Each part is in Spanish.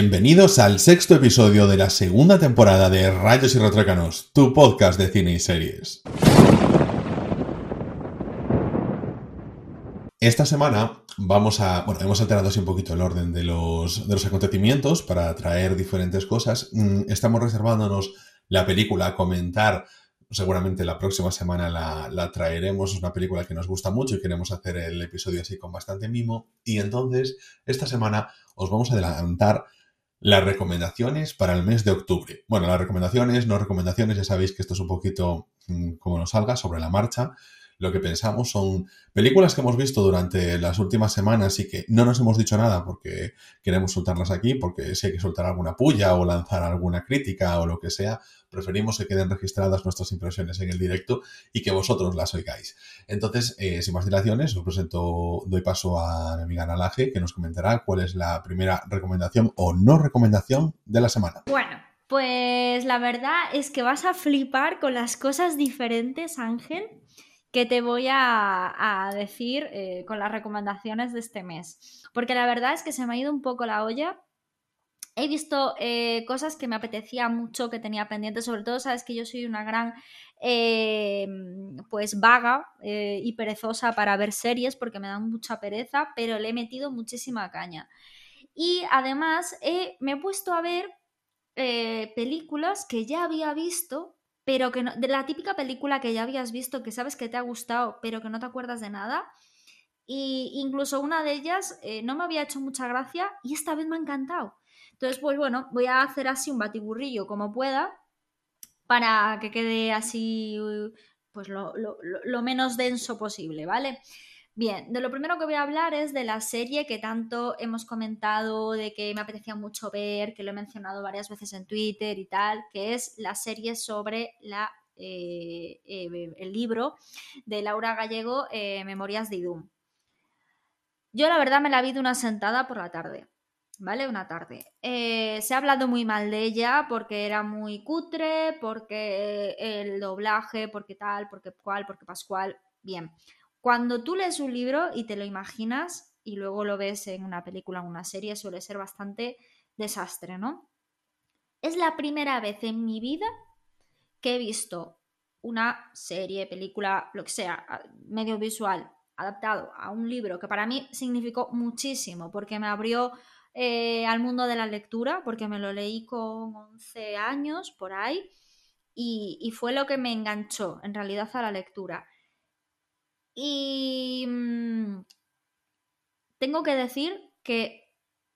Bienvenidos al sexto episodio de la segunda temporada de Rayos y Retrócanos, tu podcast de cine y series. Esta semana vamos a. Bueno, hemos alterado así un poquito el orden de los, de los acontecimientos para traer diferentes cosas. Mm, estamos reservándonos la película a comentar seguramente la próxima semana la, traeremos. Es una película que nos gusta mucho y queremos hacer el episodio así con bastante mimo. Y entonces, esta semana os vamos a adelantar las recomendaciones para el mes de octubre. Bueno, las recomendaciones, no recomendaciones, ya sabéis que esto es un poquito mm, como nos salga sobre la marcha lo que pensamos son películas que hemos visto durante las últimas semanas y que no nos hemos dicho nada porque queremos soltarlas aquí, porque si hay que soltar alguna puya o lanzar alguna crítica o lo que sea, preferimos que queden registradas nuestras impresiones en el directo y que vosotros las oigáis. Entonces, eh, sin más dilaciones, os presento, doy paso a mi amiga Nalaje, que nos comentará cuál es la primera recomendación o no recomendación de la semana. Bueno. Pues la verdad es que vas a flipar con las cosas diferentes, Ángel, que te voy a, decir eh, con las recomendaciones de este mes. Porque la verdad es que se me ha ido un poco la olla. He visto eh, cosas que me apetecía mucho, que tenía pendientes, sobre todo sabes que yo soy una gran eh, pues vaga y perezosa para ver series porque me dan mucha pereza, pero le he metido muchísima caña. Y además me he puesto a ver películas que ya había visto pero que no, la típica película que ya habías visto, que sabes que te ha gustado, pero que no te acuerdas de nada. Y incluso una de ellas eh, no me había hecho mucha gracia y esta vez me ha encantado. Entonces, pues bueno, voy a hacer así un batiburrillo como pueda para que quede así, pues lo, menos denso posible, ¿vale? Bien, de lo primero que voy a hablar es de la serie que tanto hemos comentado, de que me apetecía mucho ver, que lo he mencionado varias veces en Twitter y tal, que es la serie sobre la, eh, eh, el libro de Laura Gallego, eh, Memorias de Idum. Yo la verdad me la vi de una sentada por la tarde. ¿Vale? Una tarde. se ha hablado muy mal de ella porque era muy cutre, porque el doblaje, porque tal, porque cual, porque pascual. Bien, cuando tú lees un libro y te lo imaginas y luego lo ves en una película o una serie, suele ser bastante desastre, ¿no? Es la primera vez en mi vida que he visto una serie, película, lo que sea, medio visual, adaptado a un libro que para mí significó muchísimo porque me abrió eh, al mundo de la lectura, porque me lo leí con 11 años por ahí y fue lo que me enganchó en realidad a la lectura. Y mm, tengo que decir que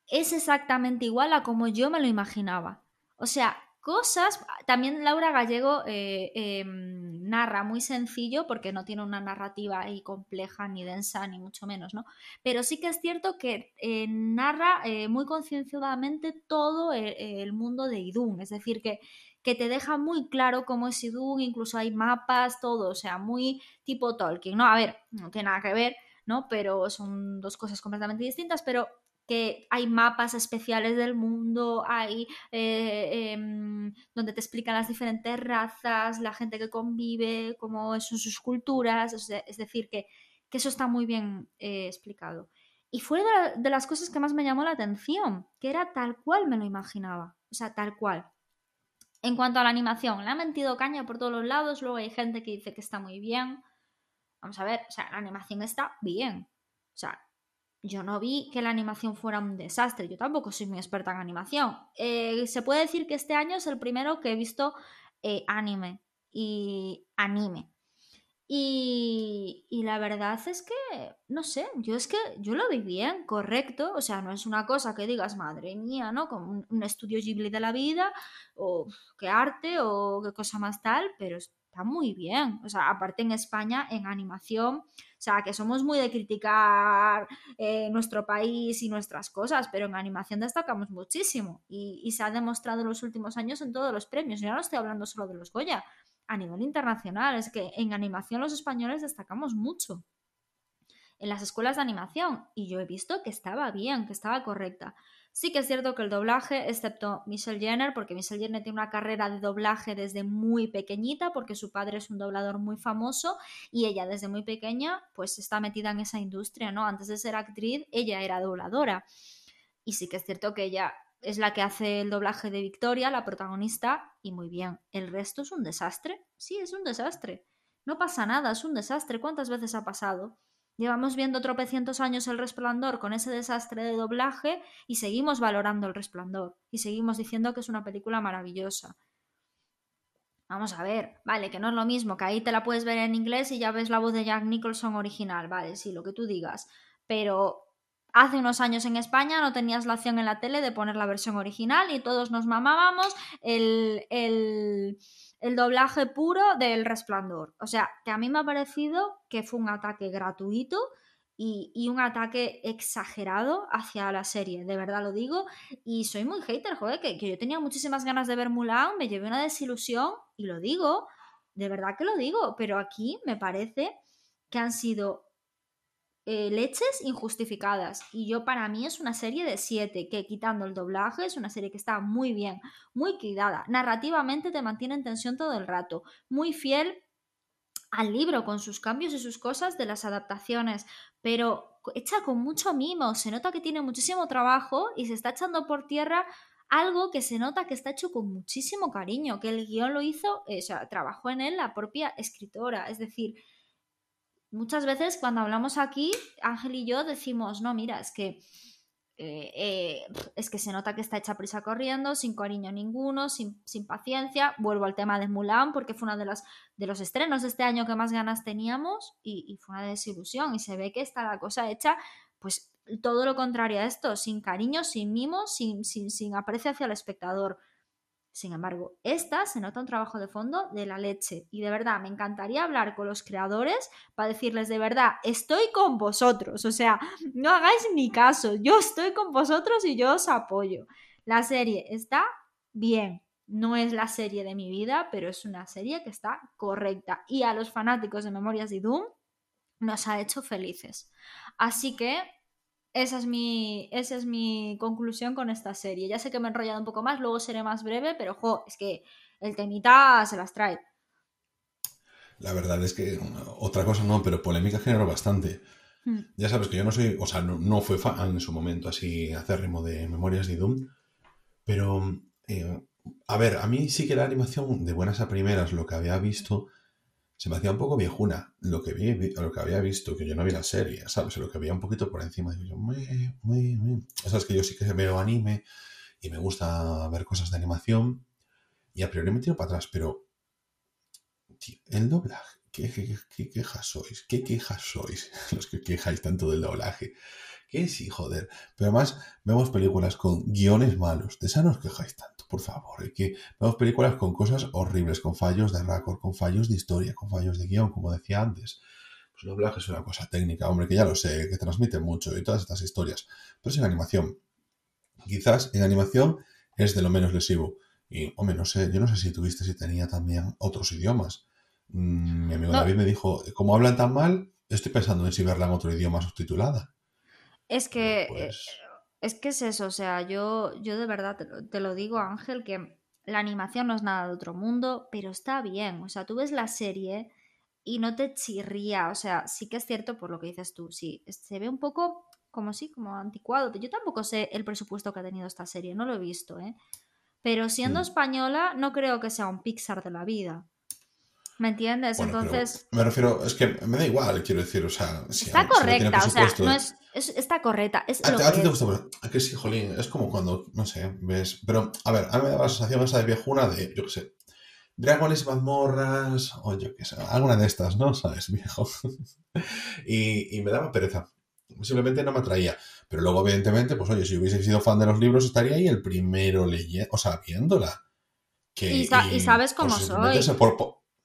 es exactamente igual a como yo me lo imaginaba. O sea, cosas. También Laura Gallego eh, em, narra muy sencillo porque no tiene una narrativa ahí compleja, ni densa, ni mucho menos, ¿no? Pero sí que es cierto que eh, narra eh, muy concienciadamente todo el, mundo de Idun. Es decir, que que te deja muy claro cómo es Idun, incluso hay mapas, todo, o sea, muy tipo Tolkien, ¿no? A ver, no tiene nada que ver, ¿no? Pero son dos cosas completamente distintas, pero que hay mapas especiales del mundo, hay eh, em, donde te explican las diferentes razas, la gente que convive, cómo son sus culturas, es decir, que, eso está muy bien eh, explicado. Y fue de, de las cosas que más me llamó la atención, que era tal cual me lo imaginaba, o sea, tal cual. En cuanto a la animación, le han metido caña por todos los lados, luego hay gente que dice que está muy bien. Vamos a ver, o sea, la animación está bien. O sea, yo no vi que la animación fuera un desastre, yo tampoco soy muy experta en animación. Eh, se puede decir que este año es el primero que he visto eh, anime y anime. Y, la verdad es que, no sé, yo es que yo lo vi bien, correcto, o sea, no es una cosa que digas, madre mía, ¿no? Como un, estudio Ghibli de la vida, o qué arte, o qué cosa más tal, pero está muy bien, o sea, aparte en España, en animación, o sea, que somos muy de criticar eh, nuestro país y nuestras cosas, pero en animación destacamos muchísimo y, y se ha demostrado en los últimos años en todos los premios, yo no estoy hablando solo de los Goya, a nivel internacional. Es que en animación los españoles destacamos mucho en las escuelas de animación y yo he visto que estaba bien, que estaba correcta. Sí que es cierto que el doblaje, excepto Michelle Jenner, porque Michelle Jenner tiene una carrera de doblaje desde muy pequeñita, porque su padre es un doblador muy famoso y ella desde muy pequeña pues está metida en esa industria, ¿no? Antes de ser actriz, ella era dobladora. Y sí que es cierto que ella es la que hace el doblaje de Victoria, la protagonista, y muy bien. ¿El resto es un desastre? Sí, es un desastre. No pasa nada, es un desastre. ¿Cuántas veces ha pasado? Llevamos viendo tropecientos años el resplandor con ese desastre de doblaje y seguimos valorando el resplandor y seguimos diciendo que es una película maravillosa. Vamos a ver, vale, que no es lo mismo, que ahí te la puedes ver en inglés y ya ves la voz de Jack Nicholson original, vale, sí, lo que tú digas. Pero hace unos años en España no tenías la opción en la tele de poner la versión original y todos nos mamábamos el, el el doblaje puro del resplandor. O sea, que a mí me ha parecido que fue un ataque gratuito y, un ataque exagerado hacia la serie, de verdad lo digo. Y soy muy hater, joder, que, que yo tenía muchísimas ganas de ver Mulan, me llevé una desilusión y lo digo, de verdad que lo digo, pero aquí me parece que han sido eh, leches injustificadas. Y yo para mí es una serie de siete, que quitando el doblaje es una serie que está muy bien, muy cuidada. Narrativamente te mantiene en tensión todo el rato, muy fiel al libro con sus cambios y sus cosas de las adaptaciones, pero hecha con mucho mimo, se nota que tiene muchísimo trabajo y se está echando por tierra algo que se nota que está hecho con muchísimo cariño, que el guion lo hizo, eh, o sea, trabajó en él la propia escritora, es decir, muchas veces cuando hablamos aquí, Ángel y yo decimos, no, mira, es que eh, eh, es que se nota que está hecha prisa corriendo, sin cariño ninguno, sin, paciencia. Vuelvo al tema de Mulan, porque fue uno de los, de los estrenos de este año que más ganas teníamos y, y, fue una desilusión. Y se ve que está la cosa hecha, pues todo lo contrario a esto, sin cariño, sin mimo, sin, sin, sin aprecio hacia el espectador. Sin embargo, esta se nota un trabajo de fondo de la leche. Y de verdad me encantaría hablar con los creadores para decirles de verdad, estoy con vosotros, o sea, no hagáis ni caso, yo estoy con vosotros y yo os apoyo. La serie está bien, no es la serie de mi vida, pero es una serie que está correcta. Y a los fanáticos de Memorias de Doom nos ha hecho felices. Así que esa es, mi, esa es mi conclusión con esta serie. Ya sé que me he enrollado un poco más, luego seré más breve, pero jo, es que el temita se las trae. La verdad es que otra cosa no, pero polémica generó bastante. Hmm. Ya sabes que yo no soy, o sea, no, fue fan en su momento así acérrimo de Memorias de Doom, pero eh, a ver, a mí sí que la animación de buenas a primeras, lo que había visto, se me hacía un poco viejuna lo que, vi, lo que había visto, que yo no vi la serie, ¿sabes? Lo que veía un poquito por encima. Digo yo, muy, muy, muy. Sabes que yo sí que veo anime y me gusta ver cosas de animación y a priori me tiro para atrás, pero el doblaje, ¿qué, qué, quejas sois? ¿Qué quejas sois los que quejáis tanto del doblaje? ¿Qué sí, joder? Pero además vemos películas con guiones malos, de esa no os quejáis tanto por favor. que vemos películas con cosas horribles, con fallos de récord, con fallos de historia, con fallos de guion, como decía antes. Pues el doblaje es una cosa técnica, hombre, que ya lo sé, que transmite mucho y todas estas historias. Pero es en animación. Quizás en animación es de lo menos lesivo. Y, hombre, no sé, yo no sé si tuviste, si tenía también otros idiomas. Mm, mi amigo David me dijo, como hablan tan mal, estoy pensando en si verla en otro idioma subtitulada. Es que pues es que es eso, o sea, yo, yo de verdad te lo, digo, Ángel, que la animación no es nada de otro mundo, pero está bien. O sea, tú ves la serie y no te chirría. O sea, sí que es cierto por lo que dices tú. Sí, se ve un poco como sí, como anticuado. Yo tampoco sé el presupuesto que ha tenido esta serie, no lo he visto, ¿eh? Pero siendo mm. española, no creo que sea un Pixar de la vida. ¿Me entiendes? Entonces. Me refiero, es que me da igual, quiero decir, o sea. está correcta, o sea, no es, está correcta. Es a, ti te gusta, a que sí, jolín, es como cuando, no sé, ves. Pero, a ver, a mí me da la sensación esa de viejuna de, yo qué sé, dragones, mazmorras, o yo qué sé, alguna de estas, ¿no? ¿Sabes, viejo? y, y me daba pereza. Simplemente no me atraía. Pero luego, evidentemente, pues oye, si hubiese sido fan de los libros, estaría ahí el primero leyendo, o sea, viéndola. Que, y, sabes cómo soy.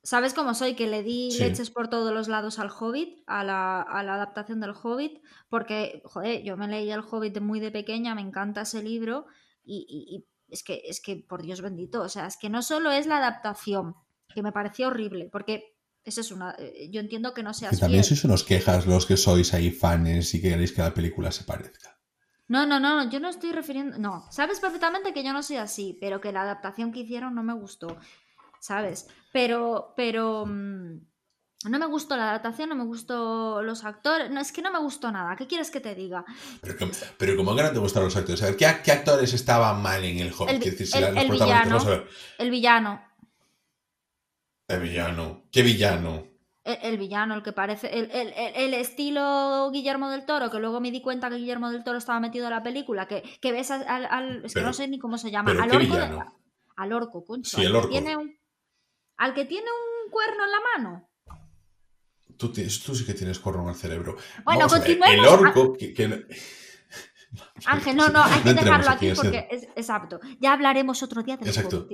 ¿Sabes cómo soy? Que le di leches por todos los lados al Hobbit, a la, adaptación del Hobbit, porque, joder, yo me leí el Hobbit muy de pequeña, me encanta ese libro, y, es, que, es que, por Dios bendito, o sea, es que no solo es la adaptación, que me pareció horrible, porque eso es una. Eh, yo entiendo que no seas. Que también sois unos quejas los que sois ahí fans y queréis que la película se parezca. No, no, no, yo no estoy refiriendo. No, sabes perfectamente que yo no soy así, pero que la adaptación que hicieron no me gustó. ¿Sabes? Pero, pero, mm, No me gustó la adaptación, no me gustó los actores. No, es que no me gustó nada. ¿Qué quieres que te diga? Pero, que- pero como que no te gustaron los actores. A ver, ¿qué, qué actores estaban mal en el Hobbit? El decir, si el- la- villano. vamos a ver. El villano. El villano. ¿Qué villano? El, el villano, el que parece. El, el- el- el estilo Guillermo del Toro, que luego me di cuenta que Guillermo del Toro estaba metido en la película. Que, que ves al. al- es que no sé ni cómo se llama. ¿Pero al qué orco. de- al orco, concho. Sí, el orco. Tiene un, al que tiene un cuerno en la mano. Tú, tienes- tú sí que tienes corro en el cerebro. Bueno, Vamos continuemos. El orco. Que, que- Ángel, no, no, hay que dejarlo aquí, porque es exacto. Ya hablaremos otro día del Exacto.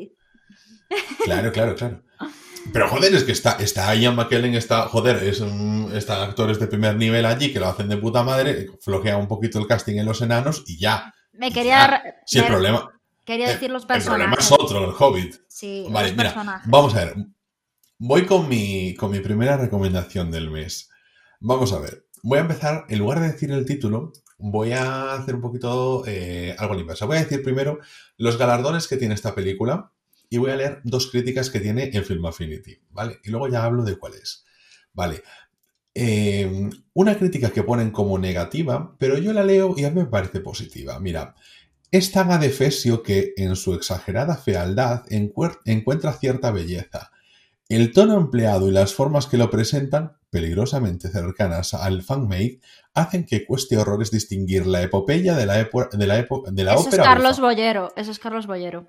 Claro, claro, claro. Pero joder, es que está, está Ian McKellen, está, joder, es un, están actores de primer nivel allí que lo hacen de puta madre, flojea un poquito el casting en los enanos y ya. Me quería. Ya. Si el ver- problema, Quería eh, decir los el problema personajes. es otro, el Hobbit. Sí, Vale, los mira, personajes. vamos a ver. Voy con mi, con mi primera recomendación del mes. Vamos a ver. Voy a empezar, en lugar de decir el título, voy a hacer un poquito eh, algo inversa. Voy a decir primero los galardones que tiene esta película y voy a leer dos críticas que tiene en Film Affinity, ¿vale? Y luego ya hablo de cuál es. Vale. Eh, una crítica que ponen como negativa, pero yo la leo y a mí me parece positiva. Mira, es tan adefesio que, en su exagerada fealdad, encuentra cierta belleza. El tono empleado y las formas que lo presentan, peligrosamente cercanas al fanmade, hacen que cueste horrores distinguir la epopeya de la, epo- de la, epo- de la Eso es ópera. Carlos bufa. Bollero. Eso es Carlos Bollero.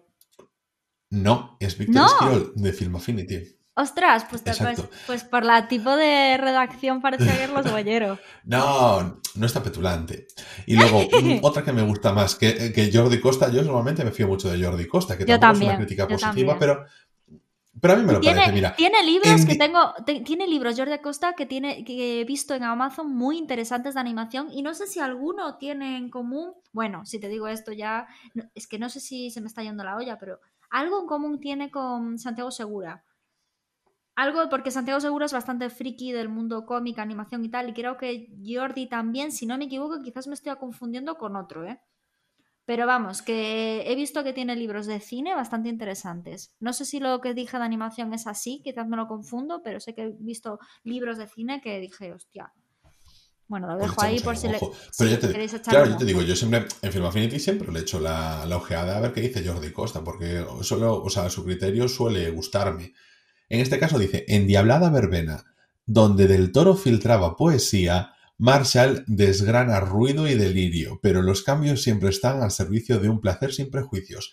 No, es Víctor No. Esquirol, de Film Affinity. Ostras, pues, pues, pues por la tipo de redacción parece Carlos Bollero. No, no está petulante. Y luego, otra que me gusta más que, que Jordi Costa, yo normalmente me fío mucho de Jordi Costa, que Yo tampoco es también, una crítica positiva, pero, pero a mí me lo Tiene, parece. Mira, tiene libros en que tengo, te- tiene libros Jordi Acosta que tiene que he visto en Amazon muy interesantes de animación y no sé si alguno tiene en común. Bueno, si te digo esto ya, es que no sé si se me está yendo la olla, pero algo en común tiene con Santiago Segura. Algo porque Santiago Segura es bastante friki del mundo cómic, animación y tal, y creo que Jordi también, si no me equivoco, quizás me estoy confundiendo con otro, ¿eh? Pero vamos, que he visto que tiene libros de cine bastante interesantes. No sé si lo que dije de animación es así, quizás me lo confundo, pero sé que he visto libros de cine que dije, hostia. Bueno, lo Pues dejo ahí por si le, si te, queréis echar claro, yo te digo, yo siempre en Film Affinity siempre le echo la, la ojeada a ver qué dice Jordi Costa, porque solo, o sea, su criterio suele gustarme. En este caso dice, Endiablada verbena, donde del toro filtraba poesía, Marshall desgrana ruido y delirio, pero los cambios siempre están al servicio de un placer sin prejuicios.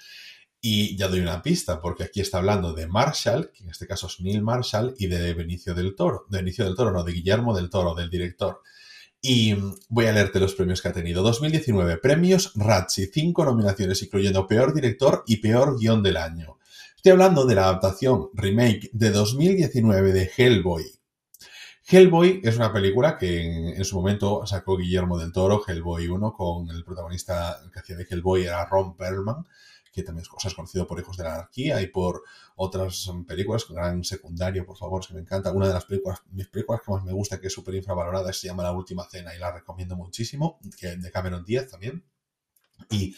Y ya doy una pista, porque aquí está hablando de Marshall, que en este caso es Neil Marshall, y de Benicio del Toro. De Benicio del Toro, no, de Guillermo del Toro, del director. Y voy a leerte los premios que ha tenido. 2019, premios Ratchi, cinco nominaciones, incluyendo Peor Director y Peor Guión del Año. Estoy hablando de la adaptación remake de 2019 de Hellboy. Hellboy es una película que en, su momento sacó Guillermo del Toro, Hellboy 1, con el protagonista que hacía de Hellboy era Ron Perlman, que también es, es conocido por Hijos de la Anarquía y por otras películas, Gran Secundario, por favor, que me encanta. Una de las películas, mis películas que más me gusta, que es súper infravalorada, se llama La Última Cena y la recomiendo muchísimo, que de Cameron Díaz también. Y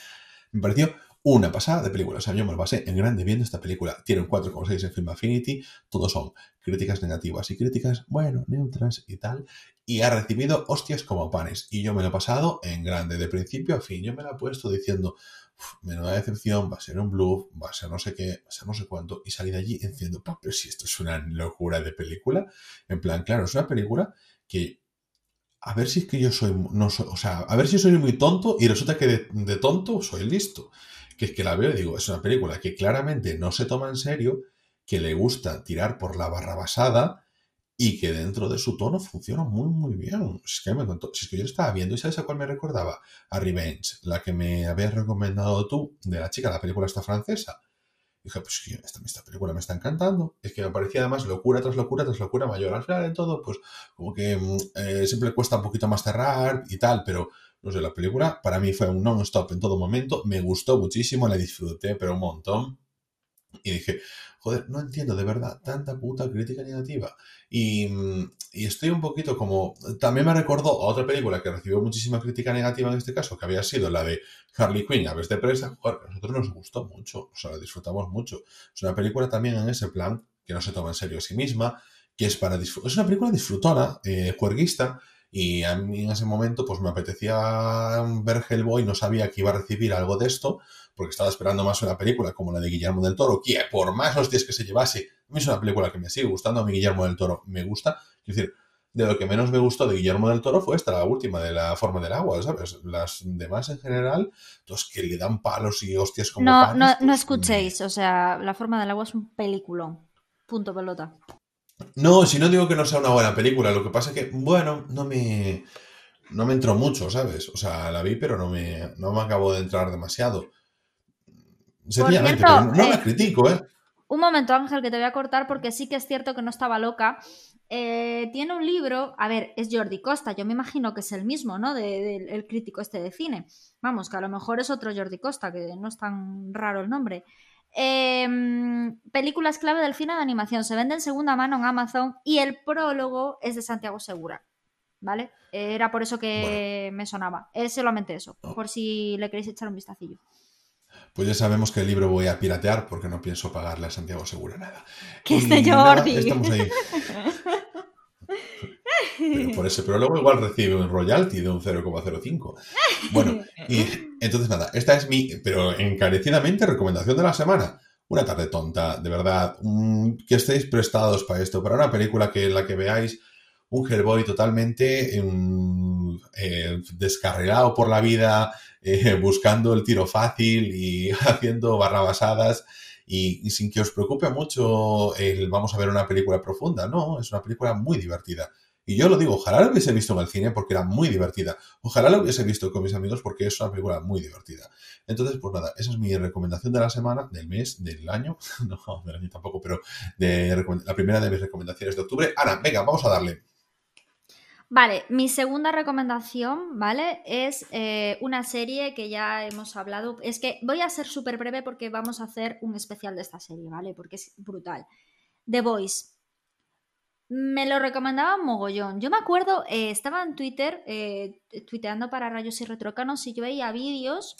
me pareció una pasada de película. O sea, yo me lo pasé en grande viendo esta película. Tiene un 4,6 en Film Affinity. Todos son críticas negativas y críticas, bueno, neutras y tal. Y ha recibido hostias como panes. Y yo me lo he pasado en grande, de principio a fin. Yo me la he puesto diciendo, "Uf, menuda decepción, va a ser un bluff, va a ser no sé qué, va a ser no sé cuánto. Y salí de allí diciendo, "Pa, pero si esto es una locura de película. En plan, claro, es una película que a ver si es que yo soy, no soy, o sea, a ver si soy muy tonto y resulta que de, de tonto soy listo. Que es que la veo y digo, es una película que claramente no se toma en serio, que le gusta tirar por la barra basada y que dentro de su tono funciona muy, muy bien. Es que me encantó. Si es que yo estaba viendo y ¿sabes a cuál me recordaba? A Revenge, la que me habías recomendado tú, de la chica, la película esta francesa. dije, pues esta, esta película me está encantando. Es que me parecía además locura tras locura tras locura mayor. Al final de todo, pues como que mm, eh, siempre cuesta un poquito más cerrar y tal, pero no sé, la película para mí fue un non-stop en todo momento. Me gustó muchísimo, la disfruté, pero un montón. Y dije, joder, no entiendo de verdad tanta puta crítica negativa. Y, mm, estoy un poquito como... También me recordó a otra película que recibió muchísima crítica negativa en este caso, que había sido la de Harley Quinn, Aves de Presa. Joder, a nosotros nos gustó mucho, o sea, la disfrutamos mucho. Es una película también en ese plan, que no se toma en serio a sí misma, que es para Es una película disfrutona, eh, y a mí en ese momento pues me apetecía ver Hellboy, no sabía que iba a recibir algo de esto, porque estaba esperando más una película como la de Guillermo del Toro, que por más hostias que se llevase, a mí es una película que me sigue gustando, a mí Guillermo del Toro me gusta, es decir, de lo que menos me gustó de Guillermo del Toro fue esta, la última, de la forma del agua, ¿sabes? Las demás en general, los que le dan palos y hostias como No, no, no pues, escuchéis, o sea, la forma del agua es un peliculón. Punto pelota. No, si no digo que no sea una buena película, lo que pasa es que, bueno, no me, no me entró mucho, ¿sabes? O sea, la vi, pero no me, no me acabó de entrar demasiado. Sencillamente, pero no la eh, critico, ¿eh? Un momento, Ángel, que te voy a cortar porque sí que es cierto que no estaba loca. Eh, tiene un libro, a ver, es Jordi Costa, yo me imagino que es el mismo, ¿no? Del el crítico este de cine. Vamos, que a lo mejor es otro Jordi Costa, que no es tan raro el nombre. Em, películas clave del cine de animación. Se vende en segunda mano en Amazon y el prólogo es de Santiago Segura. ¿Vale? Era por eso que me sonaba. Es solamente eso, por si le queréis echar un vistacillo. Pues ya sabemos que el libro voy a piratear porque no pienso pagarle a Santiago Segura nada. Que es de Jordi. estamos ahí. Pero por ese prólogo igual recibe un royalty de un 0,05. Bueno, y entonces nada, esta es mi, pero encarecidamente, recomendación de la semana. Una tarde tonta, de verdad, que estéis prestados para esto, para una película que en la que veáis un Hellboy totalmente em, eh, descarrilado por la vida, eh, buscando el tiro fácil y haciendo barrabasadas y, sin que os preocupe mucho el vamos a ver una película profunda. No, es una película muy divertida. Y yo lo digo, ojalá lo hubiese visto en el cine porque era muy divertida. Ojalá lo hubiese visto con mis amigos porque es una película muy divertida. Entonces, pues nada, esa es mi recomendación de la semana, del mes, del año. No, del año tampoco, pero de la primera de mis recomendaciones de octubre. Ana, venga, vamos a darle. Vale, mi segunda recomendación, ¿vale? Es eh, una serie que ya hemos hablado. Es que voy a ser súper breve porque vamos a hacer un especial de esta serie, ¿vale? Porque es brutal. The Voice. Me lo recomendaba mogollón. Yo me acuerdo, eh, estaba en Twitter, eh, tuiteando para Rayos y Retrócanos, y yo veía vídeos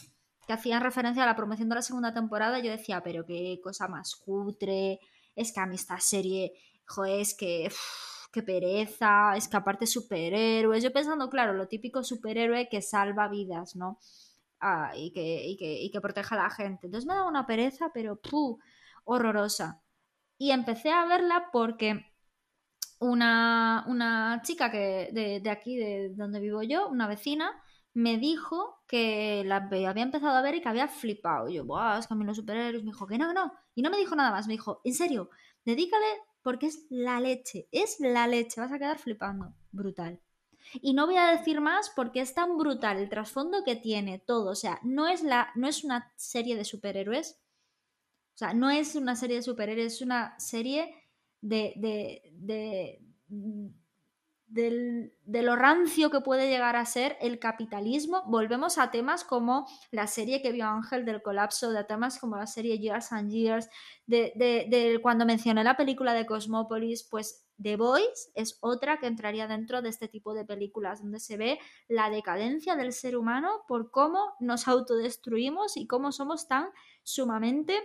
que hacían referencia a la promoción de la segunda temporada. Y yo decía, pero qué cosa más cutre. Es que a mí esta serie, joder, es que. qué pereza, es que aparte superhéroes. Yo pensando, claro, lo típico superhéroe que salva vidas, ¿no? Ah, y, que, y, que, y que protege a la gente. Entonces me daba una pereza, pero ¡puh! horrorosa. Y empecé a verla porque una, chica que de, aquí, de donde vivo yo, una vecina, me dijo que la había empezado a ver y que había flipado. Yo, Buah, es que a mí los superhéroes. Me dijo que no, no. Y no me dijo nada más. Me dijo, en serio, dedícale porque es la leche. Es la leche. Vas a quedar flipando. Brutal. Y no voy a decir más porque es tan brutal el trasfondo que tiene todo. O sea, no es, la, no es una serie de superhéroes. O sea, no es una serie de superhéroes, es una serie de, de, de, de, lo rancio que puede llegar a ser el capitalismo, volvemos a temas como la serie que vio Ángel del colapso, de temas como la serie Years and Years, de, cuando mencioné la película de Cosmópolis, pues The Voice es otra que entraría dentro de este tipo de películas, donde se ve la decadencia del ser humano por cómo nos autodestruimos y cómo somos tan sumamente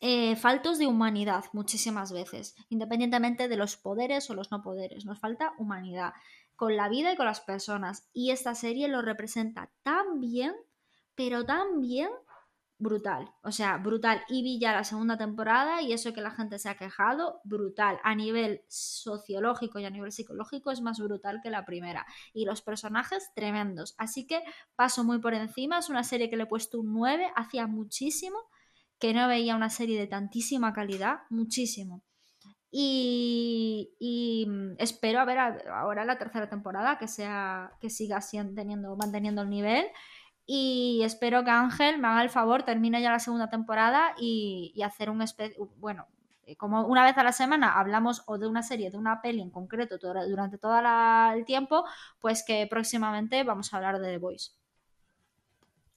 eh, faltos de humanidad muchísimas veces, independientemente de los poderes o los no poderes. Nos falta humanidad con la vida y con las personas. Y esta serie lo representa tan bien, pero tan bien, brutal. O sea, brutal. Y vi ya la segunda temporada y eso que la gente se ha quejado, brutal. A nivel sociológico y a nivel psicológico es más brutal que la primera. Y los personajes tremendos. Así que paso muy por encima. Es una serie que le he puesto un 9, hacía muchísimo que no veía una serie de tantísima calidad, muchísimo. Y, mm, espero a ver ahora la tercera temporada que sea que siga teniendo, manteniendo el nivel y espero que Ángel me haga el favor, termine ya la segunda temporada y, hacer un bueno, eh, como una vez a la semana hablamos o de una serie, de una peli en concreto durante todo el tiempo, pues que próximamente vamos a hablar de The Voice.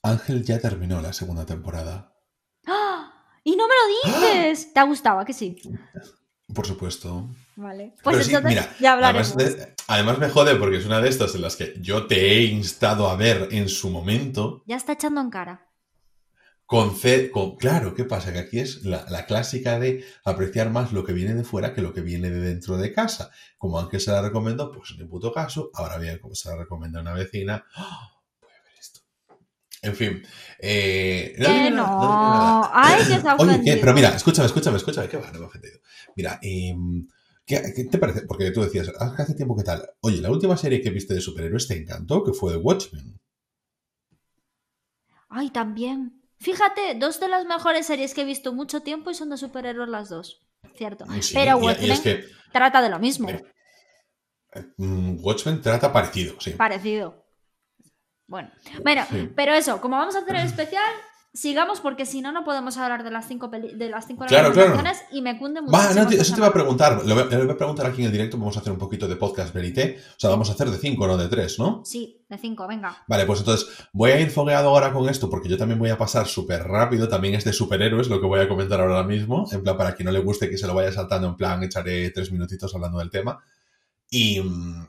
Ángel ya terminó la segunda temporada. ¡Ah! Y no me lo dices. ¿Te ha gustado? que sí? Por supuesto. Vale. Pues entonces ya hablaremos. Además, me jode porque es una de estas en las que yo te he instado a ver en su momento. Ya está echando en cara. Con, con claro, ¿qué pasa? Que aquí es la, la, clásica de apreciar más lo que viene de fuera que lo que viene de dentro de casa. Como aunque se la recomiendo, pues ni puto caso. Ahora bien, como se la recomienda una vecina, ¡oh! voy a ver esto. En fin. Eh, no, eh, no. Ay, que está Oye, ¿qué? pero mira, escúchame, escúchame, escúchame, que va, no me he ofendido. Mira, eh, ¿qué, ¿qué, te parece? Porque tú decías, hace tiempo que tal. Oye, la última serie que viste de superhéroes te encantó, que fue The Watchmen. Ay, también. Fíjate, dos de las mejores series que he visto mucho tiempo y son de superhéroes las dos. Cierto. Pero Watchmen trata de lo mismo. Eh, mm, Watchmen trata parecido, sí. Parecido. Bueno, bueno, pero eso, como vamos a hacer el especial, sigamos porque si no, no podemos hablar de las cinco, de las cinco claro, claro. y me cunde mucho. Va, no, eso te iba a preguntar. Le voy, a preguntar aquí en el directo. Vamos a hacer un poquito de podcast verité. O sea, vamos a hacer de cinco, no de tres, ¿no? Sí, de cinco, venga. Vale, pues entonces voy a ir fogueado ahora con esto porque yo también voy a pasar súper rápido. También es de superhéroes lo que voy a comentar ahora mismo. En plan, para quien no le guste que se lo vaya saltando, en plan, echaré tres minutitos hablando del tema. Y. Mm,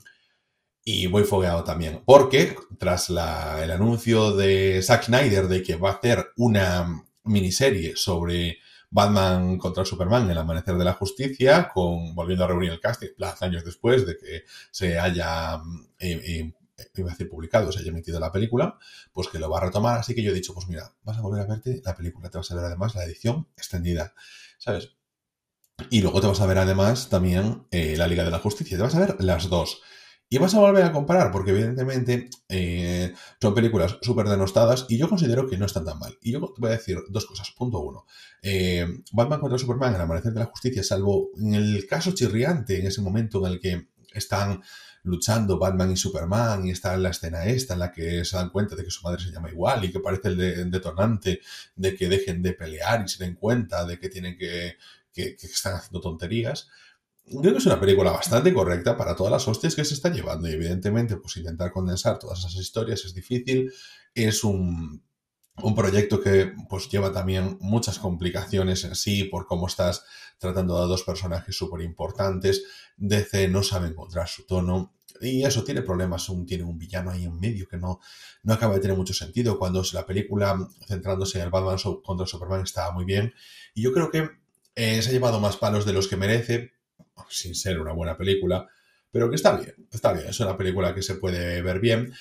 y voy fogueado también, porque tras la, el anuncio de Zack Snyder de que va a hacer una miniserie sobre Batman contra Superman, El Amanecer de la Justicia, con volviendo a reunir el casting, años después de que se haya eh, eh, iba a publicado, se haya emitido la película, pues que lo va a retomar. Así que yo he dicho, pues mira, vas a volver a verte la película, te vas a ver además la edición extendida, ¿sabes? Y luego te vas a ver además también eh, la Liga de la Justicia, te vas a ver las dos. Y vas a volver a comparar, porque evidentemente eh, son películas súper denostadas y yo considero que no están tan mal. Y yo te voy a decir dos cosas. Punto uno. Eh, Batman contra Superman, El Amanecer de la Justicia, salvo en el caso chirriante, en ese momento en el que están luchando Batman y Superman y está en la escena esta en la que se dan cuenta de que su madre se llama igual y que parece el, detonante de que dejen de pelear y se den cuenta de que tienen que, que están haciendo tonterías creo que es una película bastante correcta para todas las hostias que se están llevando. Y evidentemente pues intentar condensar todas esas historias es difícil, es un, un proyecto que pues lleva también muchas complicaciones en sí por cómo estás tratando a dos personajes súper importantes, DC no sabe encontrar su tono. Y eso tiene problemas, tiene un villano ahí en medio que no, no acaba de tener mucho sentido. Cuando la película centrándose en el Batman contra Superman estaba muy bien. Y yo creo que eh, se ha llevado más palos de los que merece sin ser una buena película, pero que está bien, está bien, es una película que se puede ver bien.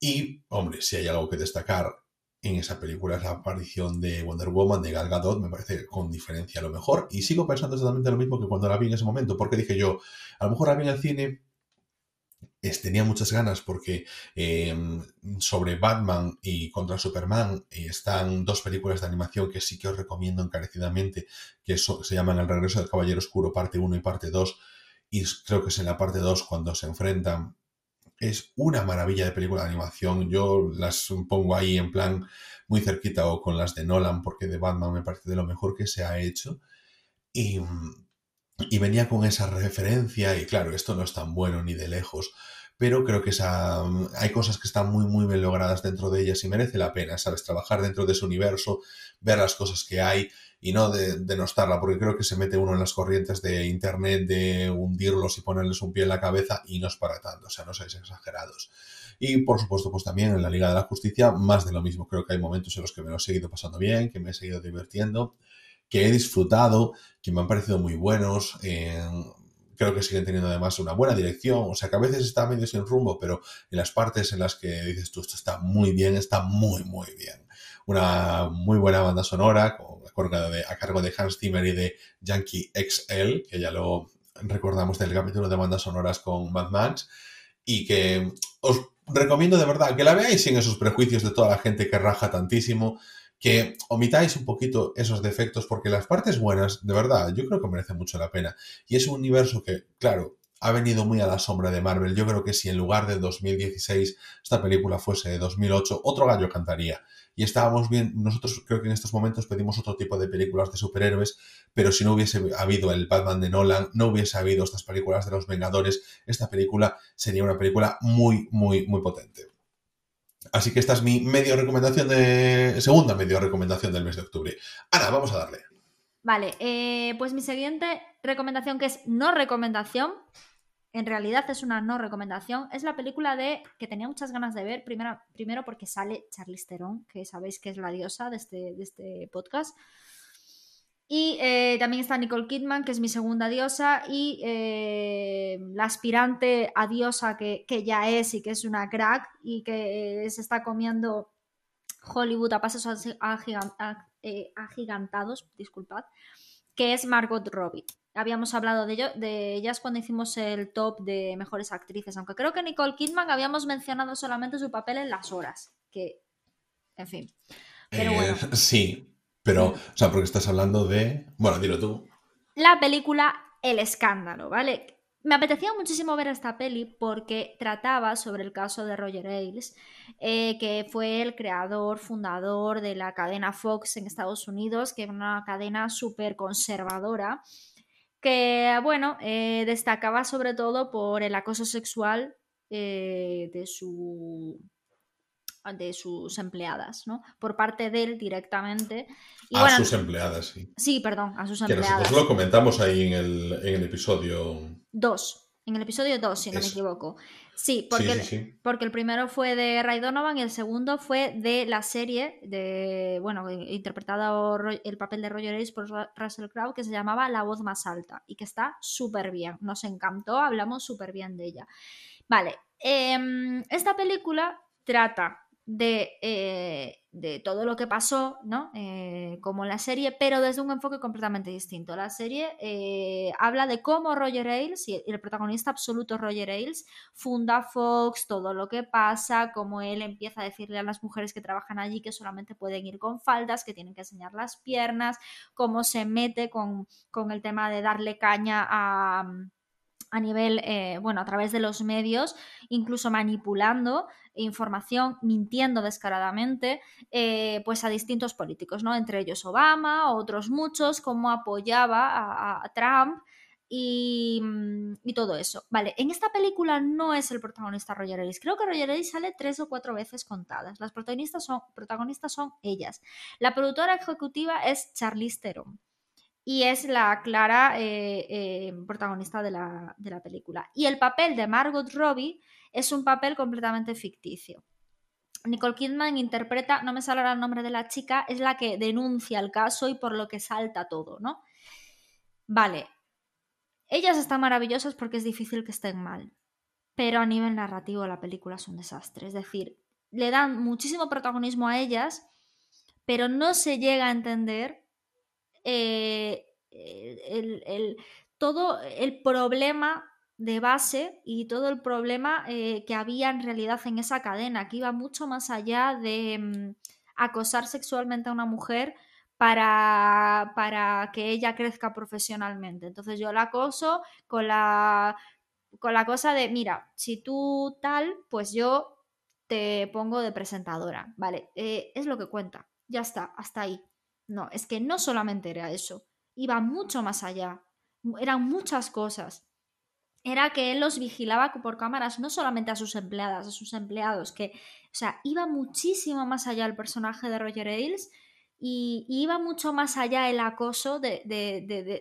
Y, hombre, si hay algo que destacar en esa película es la aparición de Wonder Woman, de Gal Gadot, me parece con diferencia lo mejor. Y sigo pensando exactamente lo mismo que cuando la vi en ese momento, porque dije yo, a lo mejor la vi en el cine, tenía muchas ganas porque em, sobre Batman y contra Superman eh, están dos películas de animación que sí que os recomiendo encarecidamente, que se llaman El regreso del Caballero Oscuro, parte 1 y parte 2, y creo que es en la parte 2 cuando se enfrentan. Es una maravilla de película de animación. Yo las pongo ahí en plan muy cerquita o con las de Nolan, porque de Batman me parece de lo mejor que se ha hecho. Y, y venía con esa referencia, y claro, esto no es tan bueno ni de lejos, pero creo que esa, hay cosas que están muy, muy bien logradas dentro de ellas y merece la pena, ¿sabes? Trabajar dentro de ese universo, ver las cosas que hay y no de, denostarla, porque creo que se mete uno en las corrientes de Internet de hundirlos y ponerles un pie en la cabeza y no es para tanto, o sea, no seáis exagerados. Y por supuesto, pues también en la Liga de la Justicia, más de lo mismo. Creo que hay momentos en los que me lo he seguido pasando bien, que me he seguido divirtiendo que he disfrutado, que me han parecido muy buenos. creo que siguen teniendo además una buena dirección. O sea que a veces está medio sin rumbo, pero en las partes en las que dices tú, esto está muy bien, está muy, muy bien. Una muy buena banda sonora con, a cargo de Hans Zimmer y de Yankee XL, que ya lo recordamos del capítulo de bandas sonoras con Mad Max, y que os recomiendo de verdad que la veáis sin esos prejuicios de toda la gente que raja tantísimo que omitáis un poquito esos defectos porque las partes buenas, de verdad, yo creo que merece mucho la pena. Y es un universo que, claro, ha venido muy a la sombra de Marvel. Yo creo que si en lugar de 2016 esta película fuese de 2008, otro gallo cantaría. Y estábamos bien, nosotros creo que en estos momentos pedimos otro tipo de películas de superhéroes, pero si no hubiese habido el Batman de Nolan, no hubiese habido estas películas de los Vengadores, esta película sería una película muy, muy, muy potente. Así que esta es mi medio recomendación de. segunda medio recomendación del mes de octubre. Ana, vamos a darle. Vale, eh, pues mi siguiente recomendación, que es no recomendación, en realidad es una no recomendación. Es la película de que tenía muchas ganas de ver, primero, primero porque sale Charlize Theron, que sabéis que es la diosa de este, de este podcast. Y eh, también está Nicole Kidman, que es mi segunda diosa, y eh, la aspirante a diosa que, que, ya es y que es una crack y que se está comiendo Hollywood a pasos eh, agigantados, disculpad, que es Margot Robbie. Habíamos hablado de, ello, de ellas cuando hicimos el top de mejores actrices, aunque creo que Nicole Kidman habíamos mencionado solamente su papel en las horas, que, en fin. Pero bueno. Sí, pero, o sea, porque estás hablando de. Bueno, dilo tú. La película El escándalo, ¿vale? Me apetecía muchísimo ver esta peli porque trataba sobre el caso de Roger Ailes, eh, que fue el creador, fundador de la cadena Fox en Estados Unidos, que es una cadena súper conservadora, que, bueno, eh, destacaba sobre todo por el acoso sexual eh, de su de sus empleadas, ¿no? Por parte de él directamente. a sus empleadas, sí. Sí, perdón, a sus que empleadas. Nosotros lo comentamos ahí en el, en el episodio... 2. En el episodio 2, si no me equivoco. Sí, porque, El, porque el primero fue de Ray Donovan y el segundo fue de la serie, de bueno, interpretado el papel de Roger Ailes por Russell Crowe, que se llamaba La voz más alta y que está súper bien. Nos encantó, hablamos súper bien de ella. Vale, em, esta película trata eh, de, todo lo que pasó, ¿no? Eh, como la serie, pero desde un enfoque completamente distinto. La serie eh, habla de cómo Roger Ailes, y el protagonista absoluto Roger Ailes, funda Fox, todo lo que pasa, cómo él empieza a decirle a las mujeres que trabajan allí que solamente pueden ir con faldas, que tienen que enseñar las piernas, cómo se mete con, con el tema de darle caña a a nivel, eh, bueno, a través de los medios, incluso manipulando información, mintiendo descaradamente, eh, pues a distintos políticos, ¿no? Entre ellos Obama, otros muchos, cómo apoyaba a, Trump y, mm, y, todo eso. Vale, en esta película no es el protagonista Roger Ailes. Creo que Roger Ailes sale tres o cuatro veces contadas. Las protagonistas son, protagonistas son ellas. La productora ejecutiva es Charlize Theron y es la clara eh, eh, protagonista de la, película. Y el papel de Margot Robbie es un papel completamente ficticio. Nicole Kidman interpreta, no me sale el nombre de la chica, es la que denuncia el caso y por lo que salta todo, ¿no? Vale, ellas están maravillosas porque es difícil que estén mal, pero a nivel narrativo la película es un desastre, es decir, le dan muchísimo protagonismo a ellas, pero no se llega a entender eh, el, todo el problema de base y todo el problema eh, que había en realidad en esa cadena, que iba mucho más allá de mm, acosar sexualmente a una mujer para, para, que ella crezca profesionalmente. Entonces yo la acoso con la, con la cosa de, mira, si tú tal, pues yo te pongo de presentadora. Vale, eh, es lo que cuenta. Ya está, hasta ahí. No, es que no solamente era eso, iba mucho más allá, eran muchas cosas. Era que él los vigilaba por cámaras, no solamente a sus empleadas, a sus empleados, que, o sea, iba muchísimo más allá el personaje de Roger Ailes y, iba mucho más allá el acoso de,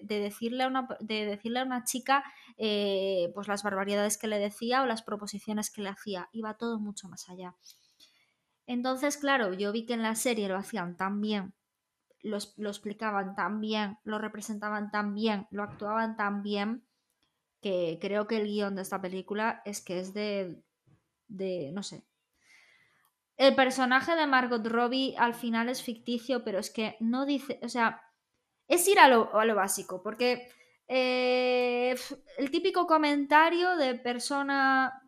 decirle, a una, de decirle a una chica eh, pues las barbaridades que le decía o las proposiciones que le hacía, iba todo mucho más allá. Entonces, claro, yo vi que en la serie lo hacían tan bien lo, explicaban tan bien, lo representaban tan bien, lo actuaban tan bien, que creo que el guion de esta película es que es de, de no sé. El personaje de Margot Robbie al final es ficticio, pero es que no dice, o sea, es ir a lo, a lo básico, porque eh, el típico comentario de persona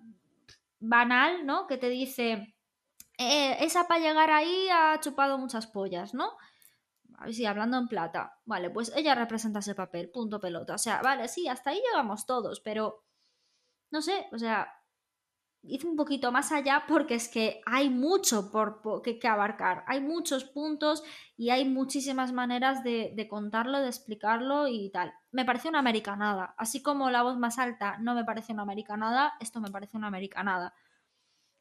banal, ¿no? Que te dice, eh, esa para llegar ahí ha chupado muchas pollas, ¿no? Sí, hablando en plata. Vale, pues ella representa ese papel, punto pelota. O sea, vale, sí, hasta ahí llegamos todos, pero no sé, o sea, hice un poquito más allá porque es que hay mucho por, que, abarcar, hay muchos puntos y hay muchísimas maneras de, contarlo, de explicarlo y tal. Me parece una americanada, así como la voz más alta no me parece una americanada, esto me parece una americanada.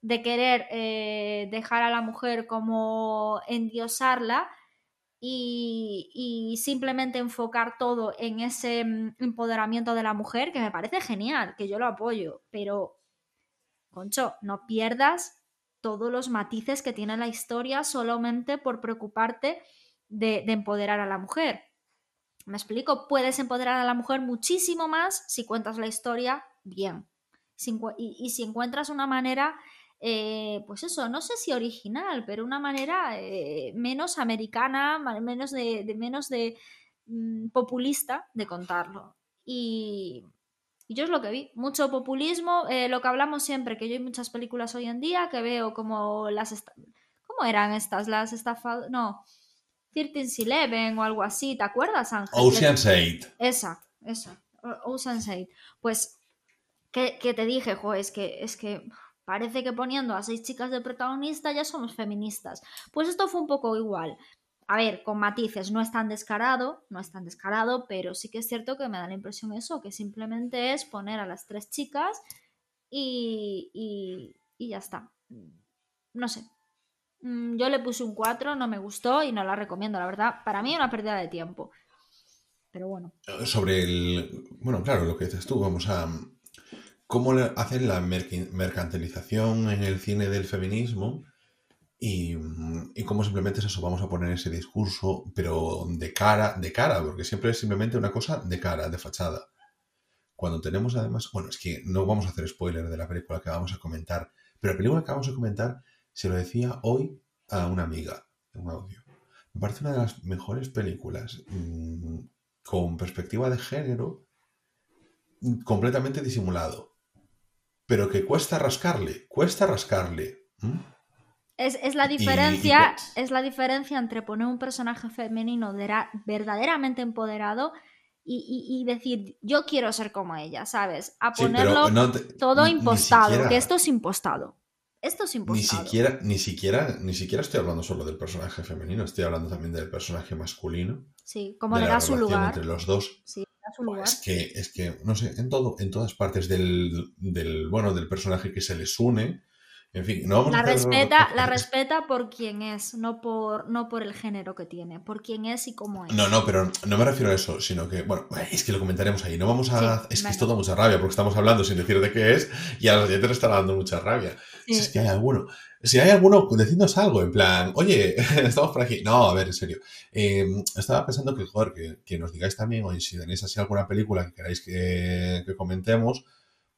De querer eh, dejar a la mujer como endiosarla y, y, simplemente enfocar todo en ese mm, empoderamiento de la mujer, que me parece genial, que yo lo apoyo, pero, concho, no pierdas todos los matices que tiene la historia solamente por preocuparte de, de empoderar a la mujer. ¿Me explico? Puedes empoderar a la mujer muchísimo más si cuentas la historia bien. y, si encuentras una manera, eh, pues eso, no sé si original, pero una manera eh, menos americana, menos de, menos de mm, populista de contarlo. Y, yo es lo que vi, mucho populismo, eh, lo que hablamos siempre, que yo hay muchas películas hoy en día que veo como las... ¿Cómo eran estas? Las estafadas... No, 1311 o algo así, ¿te acuerdas, Ángel? Ocean's 8. Esa, esa, Ocean's 8. Pues, ¿qué, te dije, jo? Es que, es que parece que poniendo a seis chicas de protagonista ya somos feministas. Pues esto fue un poco igual. A ver, con matices, no es tan descarado, no es tan descarado, pero sí que es cierto que me da la impresión eso, que simplemente es poner a las tres chicas y, y, ya está. No sé, Mm, yo le puse un 4, no me gustó y no la recomiendo, la verdad. Para mí una pérdida de tiempo. Pero bueno. Sobre el... Bueno, claro, lo que dices tú, vamos a... ¿Cómo hacen la mercantilización en el cine del feminismo? Y, cómo simplemente es eso, vamos a poner ese discurso, pero de cara, de cara, porque siempre es simplemente una cosa de cara, de fachada. Cuando tenemos además, bueno, es que no vamos a hacer spoiler de la película que vamos a comentar, pero la película que vamos a comentar se lo decía hoy a una amiga en un audio. Me parece una de las mejores películas mm, con perspectiva de género completamente disimulado. Pero que cuesta rascarle, cuesta rascarle. Es, la diferencia, es la diferencia entre poner un personaje femenino verdaderamente empoderado y, decir, yo quiero ser como ella, ¿sabes? A ponerlo todo impostado, que esto es impostado. Esto es Ni siquiera, ni siquiera, ni siquiera estoy hablando solo del personaje femenino, estoy hablando también del personaje masculino. Sí, cómo le da su lugar. Entre los dos. Sí, su lugar. Es que, es que, no sé, en todo, en todas partes del, del bueno, del personaje que se les une, en fin, no la respeta, la respeta por quien es, no por, no por el género que tiene, por quién es y cómo es. No, no, pero no me refiero a eso, sino que, bueno, es que lo comentaremos ahí. No vamos a. es que es todo mucha rabia, porque estamos hablando sin decir de qué es, y a los oyentes les está dando mucha rabia. Si es que hay alguno. Si hay alguno, decidnos algo, en plan, oye, estamos por aquí. No, a ver, en serio. Em, estaba pensando que, joder, que, nos digáis también, oye, si tenéis así alguna película que queráis que, que comentemos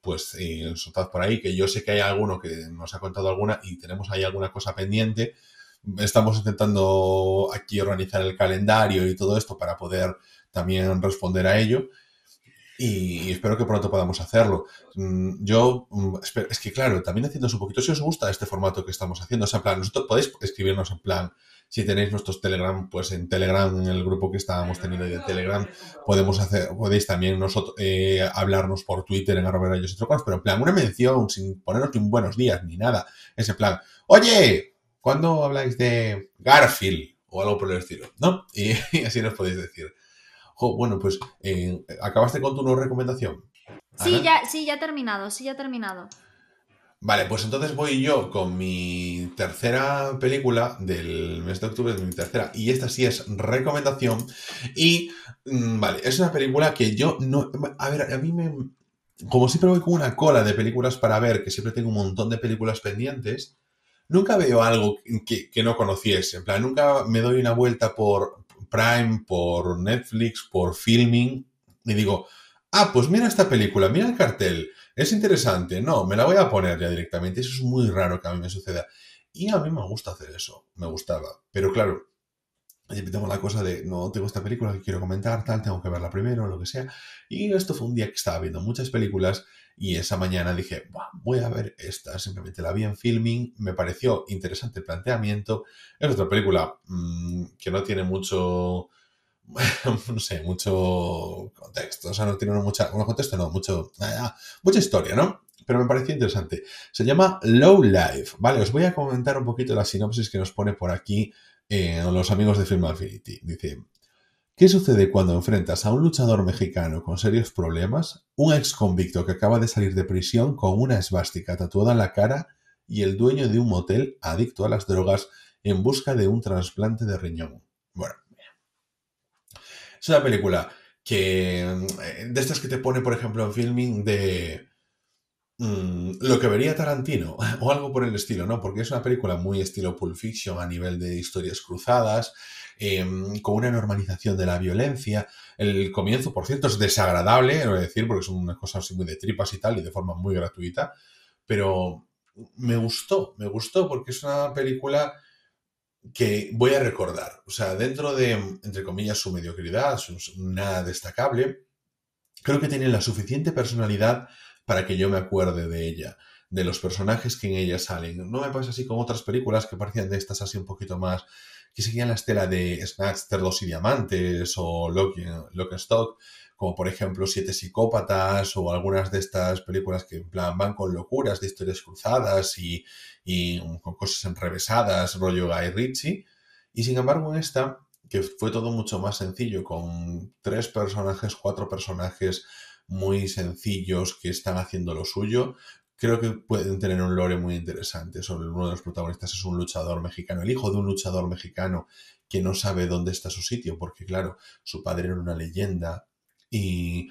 pues eh, soltad por ahí, que yo sé que hay alguno que nos ha contado alguna y tenemos ahí alguna cosa pendiente. Estamos intentando aquí organizar el calendario y todo esto para poder también responder a ello. Y espero que pronto podamos hacerlo. Mm, yo, mm, es que claro, también haciendo un poquito, si os gusta este formato que estamos haciendo, o sea, en plan, nosotros podéis escribirnos en plan, si tenéis nuestros Telegram, pues en Telegram, en el grupo que estábamos teniendo de Telegram, podemos hacer, podéis también nosotros eh, hablarnos por Twitter en arroba ellos pero en plan, una mención sin ponernos ni un buenos días ni nada. Ese plan, oye, ¿cuándo habláis de Garfield? O algo por el estilo, ¿no? Y, así nos podéis decir. bueno, pues, eh, ¿acabaste con tu nueva recomendación? Sí, ya, sí, ya he terminado, sí, ya he terminado. Vale, pues entonces voy yo con mi tercera película del mes de octubre, mi tercera, y esta sí es recomendación. Y, mm, vale, es una película que yo no... A ver, a mí me... Como siempre voy con una cola de películas para ver, que siempre tengo un montón de películas pendientes, nunca veo algo que, que no conociese. En plan, nunca me doy una vuelta por Prime, por Netflix, por Filming, y digo, ah, pues mira esta película, mira el cartel es interesante, no, me la voy a poner ya directamente. Eso es muy raro que a mí me suceda. Y a mí me gusta hacer eso, me gustaba. Pero claro, tengo la cosa de, no tengo esta película que quiero comentar, tal, tengo que verla primero, lo que sea. Y esto fue un día que estaba viendo muchas películas y esa mañana dije, voy a ver esta. Simplemente la vi en filming, me pareció interesante el planteamiento. Es otra película mm, que no tiene mucho no sé, mucho contexto, o sea, no tiene mucha, un contexto, no, mucho, ah, mucha historia, ¿no? Pero me pareció interesante. Se llama Low Life, ¿vale? Os voy a comentar un poquito la sinopsis que nos pone por aquí eh, los amigos de Film Affinity. Dice, ¿qué sucede cuando enfrentas a un luchador mexicano con serios problemas, un ex convicto que acaba de salir de prisión con una esvástica tatuada en la cara y el dueño de un motel adicto a las drogas en busca de un trasplante de riñón? Bueno, Es una película que. eh, De estas que te pone, por ejemplo, en filming de. mm, lo que vería Tarantino o algo por el estilo, ¿no? Porque es una película muy estilo Pulp Fiction a nivel de historias cruzadas, eh, con una normalización de la violencia. El comienzo, por cierto, es desagradable, voy a decir, porque es una cosa así muy de tripas y tal, y de forma muy gratuita, pero me gustó, me gustó porque es una película que voy a recordar. O sea, dentro de, entre comillas, su mediocridad, su, nada destacable, creo que tiene la suficiente personalidad para que yo me acuerde de ella, de los personajes que en ella salen. No me pasa así con otras películas que parecían de estas así un poquito más, que seguían la estela de Snacks, Cerdos y Diamantes o Lock, Lock Stock, como por ejemplo Siete Psicópatas o algunas de estas películas que van con locuras de historias cruzadas y, y con cosas enrevesadas, rollo Guy Ritchie. Y sin embargo en esta, que fue todo mucho más sencillo, con tres personajes, cuatro personajes muy sencillos que están haciendo lo suyo, creo que pueden tener un lore muy interesante. Sobre uno de los protagonistas es un luchador mexicano, el hijo de un luchador mexicano que no sabe dónde está su sitio, porque claro, su padre era una leyenda y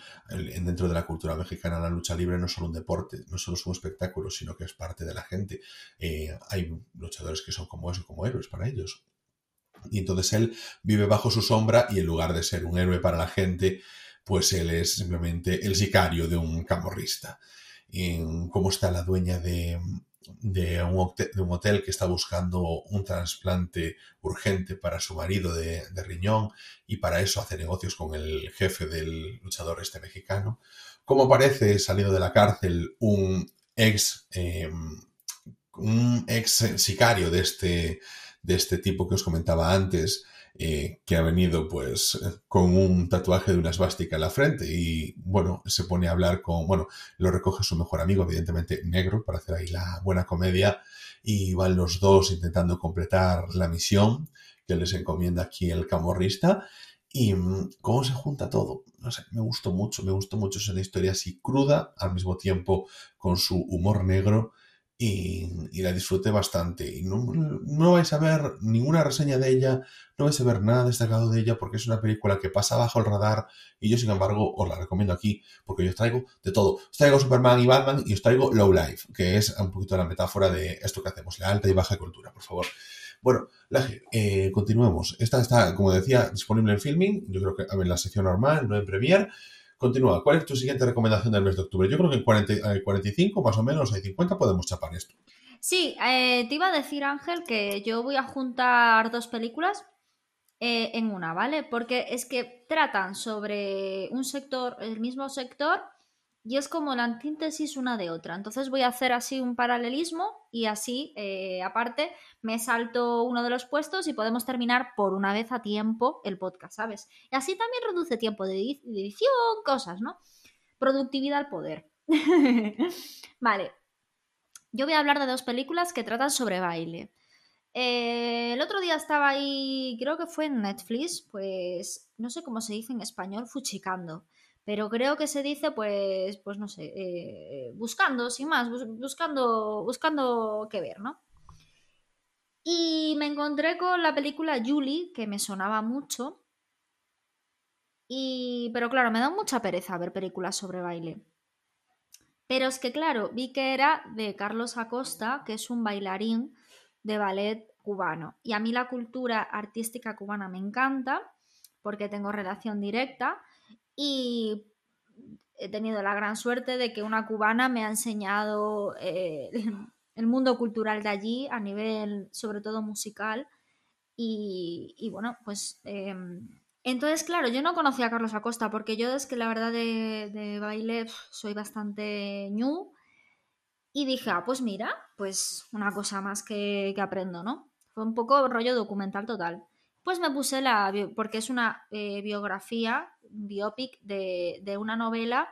dentro de la cultura mexicana la lucha libre no es solo un deporte, no solo es un espectáculo, sino que es parte de la gente. Eh, hay luchadores que son como eso, como héroes para ellos. Y entonces él vive bajo su sombra y en lugar de ser un héroe para la gente, pues él es simplemente el sicario de un camorrista. Y cómo está la dueña de, un hotel, que está buscando un trasplante urgente para su marido de, riñón y para eso hace negocios con el jefe del luchador este mexicano. Como parece salido de la cárcel un ex, ex sicario este, de este tipo que os comentaba antes, eh, que ha venido pues con un tatuaje de una esvástica en la frente y bueno, se pone a hablar con, bueno, lo recoge su mejor amigo, evidentemente negro, para hacer ahí la buena comedia y van los dos intentando completar la misión que les encomienda aquí el camorrista y mm, cómo se junta todo. No sé, me gustó mucho, me gustó mucho. Es una historia así cruda, al mismo tiempo con su humor negro y, la disfruté bastante. Y no, no vais a ver ninguna reseña de ella, no vais a ver nada destacado de ella porque es una película que pasa bajo el radar y yo sin embargo os la recomiendo aquí porque yo os traigo de todo. Os traigo Superman y Batman y os traigo Low Life, que es un poquito la metáfora de esto que hacemos, la alta y baja cultura, por favor. Bueno, Laje, eh, continuemos. Esta está, como decía, disponible en filming. Yo creo que en la sección normal, no en Premiere. Continúa. ¿Cuál es tu siguiente recomendación del mes de octubre? Yo creo que en 40, eh, 45 más o menos, hay 50, podemos chapar esto. Sí, eh, te iba a decir, Ángel, que yo voy a juntar dos películas eh, en una, ¿vale? Porque es que tratan sobre un sector, el mismo sector, y es como la antítesis una de otra. Entonces voy a hacer así un paralelismo y así, eh, aparte, me salto uno de los puestos y podemos terminar por una vez a tiempo el podcast, ¿sabes? Y así también reduce tiempo de edi- de edición, cosas, ¿no? Productividad al poder. vale, yo voy a hablar de dos películas que tratan sobre baile. Eh, el otro día estaba ahí, creo que fue en Netflix, pues no sé cómo se dice en español, fuchicando. Pero creo que se dice, pues, pues no sé, eh, buscando, sin más, bus- buscando, buscando qué ver, ¿no? Y me encontré con la película Julie, que me sonaba mucho. Y, pero claro, me da mucha pereza ver películas sobre baile. Pero es que, claro, vi que era de Carlos Acosta, que es un bailarín de ballet cubano. Y a mí la cultura artística cubana me encanta porque tengo relación directa y he tenido la gran suerte de que una cubana me ha enseñado eh, el mundo cultural de allí a nivel sobre todo musical y, bueno, pues eh, entonces claro, yo no conocía a Carlos Acosta porque yo es que la verdad de, baile soy bastante ñu y dije, ah, pues mira, pues una cosa más que, que aprendo, ¿no? Fue un poco rollo documental total. Pues me puse la, porque es una eh, biografía, biopic de, una novela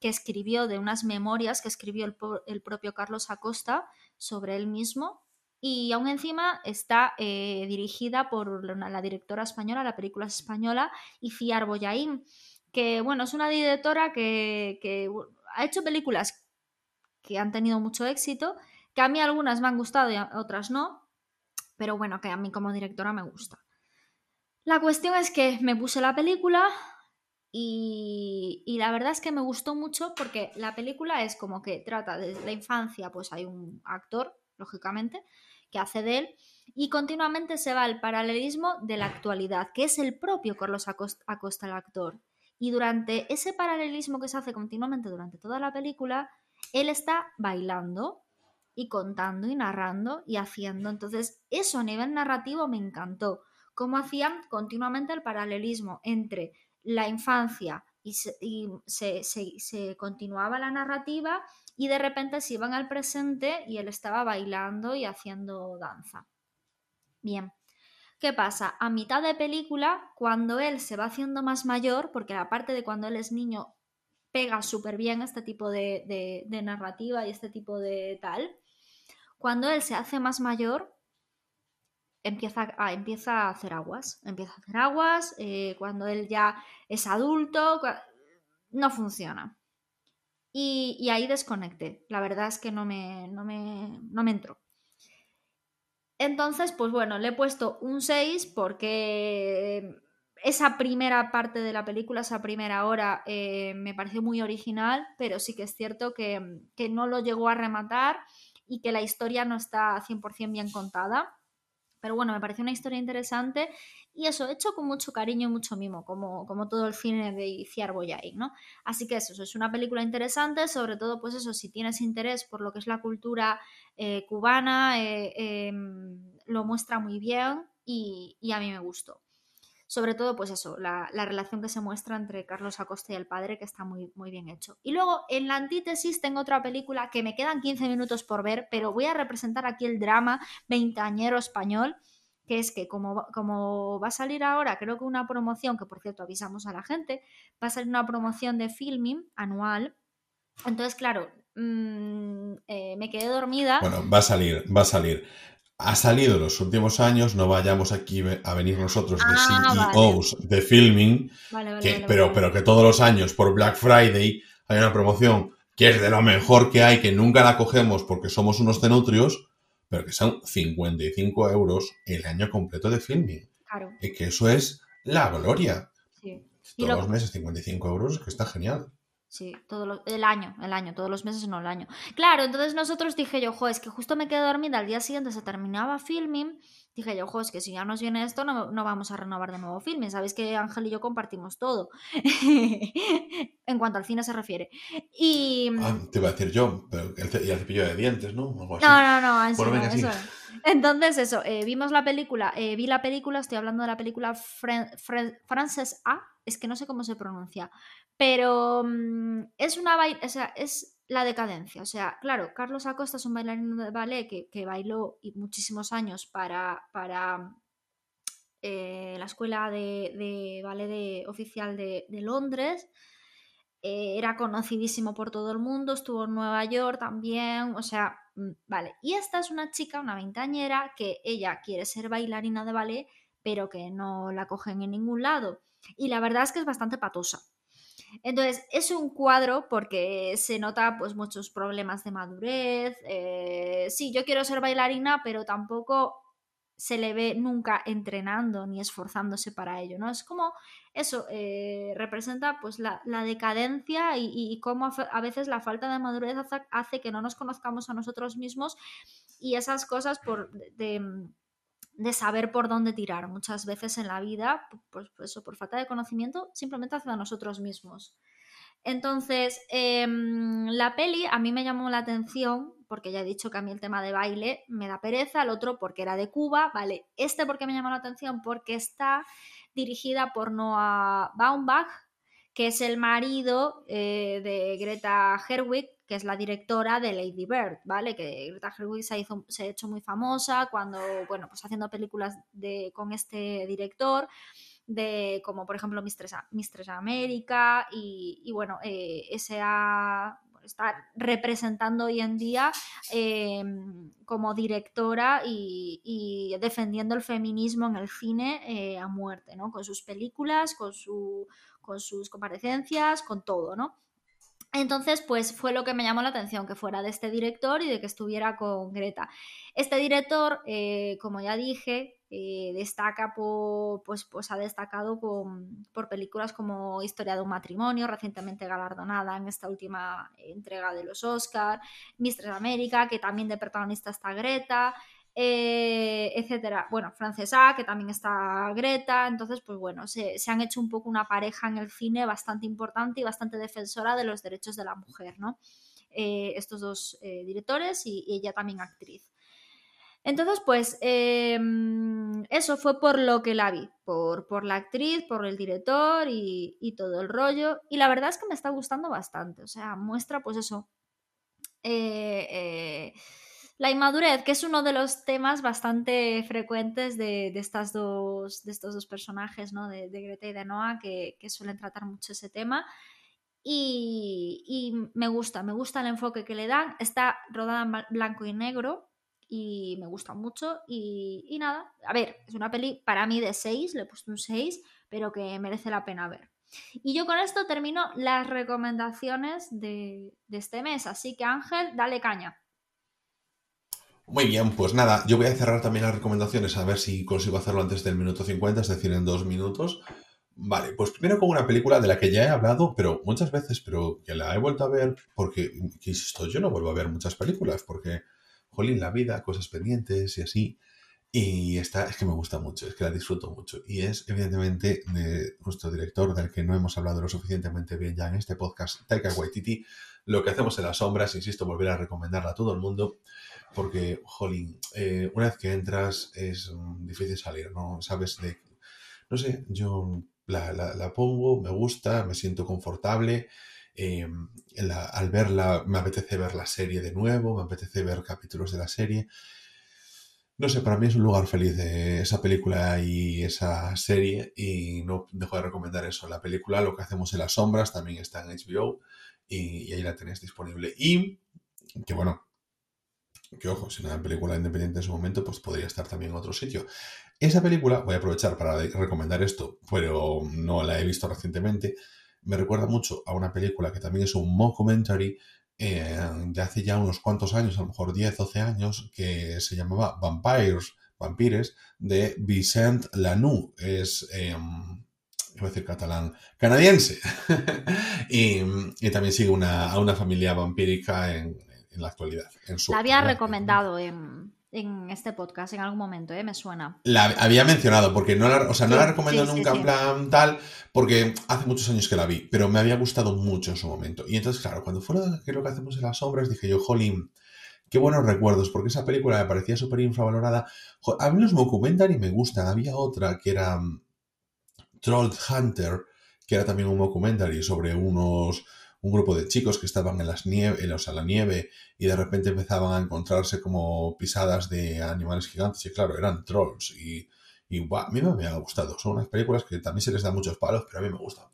que escribió, de unas memorias que escribió el, el propio Carlos Acosta sobre él mismo. Y aún encima está eh, dirigida por la, directora española, la película es española, Iciar Boyaín, que bueno, es una directora que, que ha hecho películas que han tenido mucho éxito, que a mí algunas me han gustado y otras no, pero bueno, que a mí como directora me gusta. La cuestión es que me puse la película y, la verdad es que me gustó mucho porque la película es como que trata desde la infancia, pues hay un actor, lógicamente, que hace de él y continuamente se va al paralelismo de la actualidad, que es el propio Carlos Acosta, Acosta el actor. Y durante ese paralelismo que se hace continuamente durante toda la película, él está bailando y contando y narrando y haciendo. Entonces, eso a nivel narrativo me encantó. Cómo hacían continuamente el paralelismo entre la infancia y, se, se, continuaba la narrativa y de repente se iban al presente y él estaba bailando y haciendo danza. Bien, ¿qué pasa? A mitad de película, cuando él se va haciendo más mayor, porque la parte de cuando él es niño pega súper bien este tipo de, narrativa y este tipo de tal, cuando él se hace más mayor, empieza a, empieza a hacer aguas, empieza a hacer aguas, eh, cuando él ya es adulto, no funciona. Y, ahí desconecté. La verdad es que no me, no me, no me entró. Entonces, pues bueno, le he puesto un 6 porque esa primera parte de la película, esa primera hora, eh, me pareció muy original, pero sí que es cierto que, que no lo llegó a rematar y que la historia no está 100% bien contada. Pero bueno, me pareció una historia interesante y eso, hecho con mucho cariño y mucho mimo, como, como todo el cine de Iciar Boyain, ¿no? Así que eso, es una película interesante, sobre todo, pues eso, si tienes interés por lo que es la cultura eh, cubana, eh, em, lo muestra muy bien y, y, a mí me gustó. Sobre todo, pues eso, la, la, relación que se muestra entre Carlos Acosta y el padre, que está muy, muy bien hecho. Y luego, en la antítesis, tengo otra película que me quedan 15 minutos por ver, pero voy a representar aquí el drama veintañero español que es que como, como va a salir ahora, creo que una promoción, que por cierto avisamos a la gente, va a salir una promoción de filming anual. Entonces, claro, mm, eh, me quedé dormida. Bueno, va a salir, va a salir. Ha salido en los últimos años, no vayamos aquí a venir nosotros de ah, CEOs de filming, pero, pero que todos los años por Black Friday hay una promoción que es de lo mejor que hay, que nunca la cogemos porque somos unos cenutrios, pero que son 55 euros el año completo de filming. Claro. Y que eso es la gloria. Sí. Todos los meses 55 euros, que está genial. Sí, todo el año, el año, todos los meses no el año. Claro, entonces nosotros dije yo, jo, es que justo me quedé dormida, al día siguiente se terminaba filming dije yo, ojo, es que si ya nos viene esto, no, no vamos a renovar de nuevo filmes. Sabéis que Ángel y yo compartimos todo. en cuanto al cine se refiere. Y. Ah, te iba a decir yo, pero el, y el cepillo de dientes, ¿no? No, no, no, eso, Entonces, eso, eh, vimos la película, eh, vi la película, estoy hablando de la película Frances A, es que no sé cómo se pronuncia, pero mm, es una. O sea, es la decadencia. O sea, claro, Carlos Acosta es un bailarín de ballet que, bailó muchísimos años para, para eh, la escuela de, ballet oficial de, Londres. Eh, era conocidísimo por todo el mundo, estuvo en Nueva York también, o sea, mm, vale. Y esta es una chica, una veintañera, que ella quiere ser bailarina de ballet, pero que no la cogen en ningún lado. Y la verdad es que es bastante patosa. Entonces, es un cuadro porque se nota pues muchos problemas de madurez. Eh, sí, yo quiero ser bailarina, pero tampoco se le ve nunca entrenando ni esforzándose para ello, ¿no? Es como eso, eh, representa pues la, decadencia y, cómo a veces la falta de madurez hace, que no nos conozcamos a nosotros mismos y esas cosas por, de, de saber por dónde tirar. Muchas veces en la vida, pues, eso, por falta de conocimiento, simplemente hacia nosotros mismos. Entonces, em, la peli a mí me llamó la atención, porque ya he dicho que a mí el tema de baile me da pereza, el otro porque era de Cuba, vale, este porque me llamó la atención, porque está dirigida por Noah Baumbach, que es el marido eh, de Greta Herwig, que es la directora de Lady Bird, ¿vale? Que Greta Gerwig se, ha hecho muy famosa cuando, bueno, pues haciendo películas de, con este director, de como por ejemplo Mistress, Mistress América y, bueno, eh, está representando hoy en día em, como directora y, defendiendo el feminismo en el cine eh, a muerte, ¿no? Con sus películas, con, su, con sus comparecencias, con todo, ¿no? Entonces, pues fue lo que me llamó la atención, que fuera de este director y de que estuviera con Greta. Este director, eh, como ya dije, eh, destaca por, pues, pues ha destacado por películas como Historia de un matrimonio, recientemente galardonada en esta última entrega de los Oscars, Mistress América, que también de protagonista está Greta, eh, etcétera. Bueno, Francesa, que también está Greta, entonces, pues bueno, se, han hecho un poco una pareja en el cine bastante importante y bastante defensora de los derechos de la mujer, ¿no? Eh, estos dos directores y ella también actriz. Entonces, pues em, eso fue por lo que la vi, por, por la actriz, por el director y, todo el rollo. Y la verdad es que me está gustando bastante. O sea, muestra pues eso. Eh, eh, la inmadurez, que es uno de los temas bastante frecuentes de, estas dos, de estos dos personajes, ¿no? De, Greta y de Noah, que, suelen tratar mucho ese tema. Y, me gusta, me gusta el enfoque que le dan. Está rodada en blanco y negro, y me gusta mucho. Y, nada, a ver, es una peli para mí de 6, le he puesto un 6, pero que merece la pena ver. Y yo con esto termino las recomendaciones de, este mes, así que Ángel, dale caña. Muy bien, pues nada, yo voy a cerrar también las recomendaciones a ver si consigo hacerlo antes del minuto 50, es decir, en dos minutos. Vale, pues primero con una película de la que ya he hablado, pero muchas veces, pero que la he vuelto a ver porque, insisto, yo no vuelvo a ver muchas películas porque jolín, la vida, cosas pendientes y así. Y esta es que me gusta mucho, es que la disfruto mucho. Y es evidentemente de nuestro director, del que no hemos hablado lo suficientemente bien ya en este podcast, Taika Waititi. Lo que hacemos en las sombras, insisto, volver a recomendarla a todo el mundo, porque, jolín, eh, una vez que entras es difícil salir, ¿no? Sabes de... No sé, yo la, la pongo, me gusta, me siento confortable eh, al verla me apetece ver la serie de nuevo, me apetece ver capítulos de la serie. No sé, para mí es un lugar feliz de esa película y esa serie y no dejo de recomendar eso. La película, lo que hacemos en las sombras, también está en HBO y, ahí la tenéis disponible. Y que bueno, que ojo, si una película independiente en su momento, pues podría estar también en otro sitio. Esa película, voy a aprovechar para recomendar esto, pero no la he visto recientemente, me recuerda mucho a una película que también es un mockumentary eh, de hace ya unos cuantos años, a lo mejor 10, 12 años, que se llamaba Vampires, Vampires, de Vicent Lanoux. Es, eh, a decir catalán, canadiense. y, también sigue una, a una familia vampírica en, la actualidad. la había recomendado en en este podcast en algún momento, ¿eh? me suena. La había mencionado, porque no la, o sea, no la recomiendo nunca en plan tal, porque hace muchos años que la vi, pero me había gustado mucho en su momento. Y entonces, claro, cuando fueron que lo que hacemos en las sombras, dije yo, jolín, qué buenos recuerdos, porque esa película me parecía súper infravalorada. A mí los y me gustan, había otra que era um, Troll Hunter, que era también un documentary sobre unos un grupo de chicos que estaban en las nieve, en, la nieve y de repente empezaban a encontrarse como pisadas de animales gigantes y claro, eran trolls y, y a mí me, ha gustado. Son unas películas que también se les da muchos palos, pero a mí me gustan.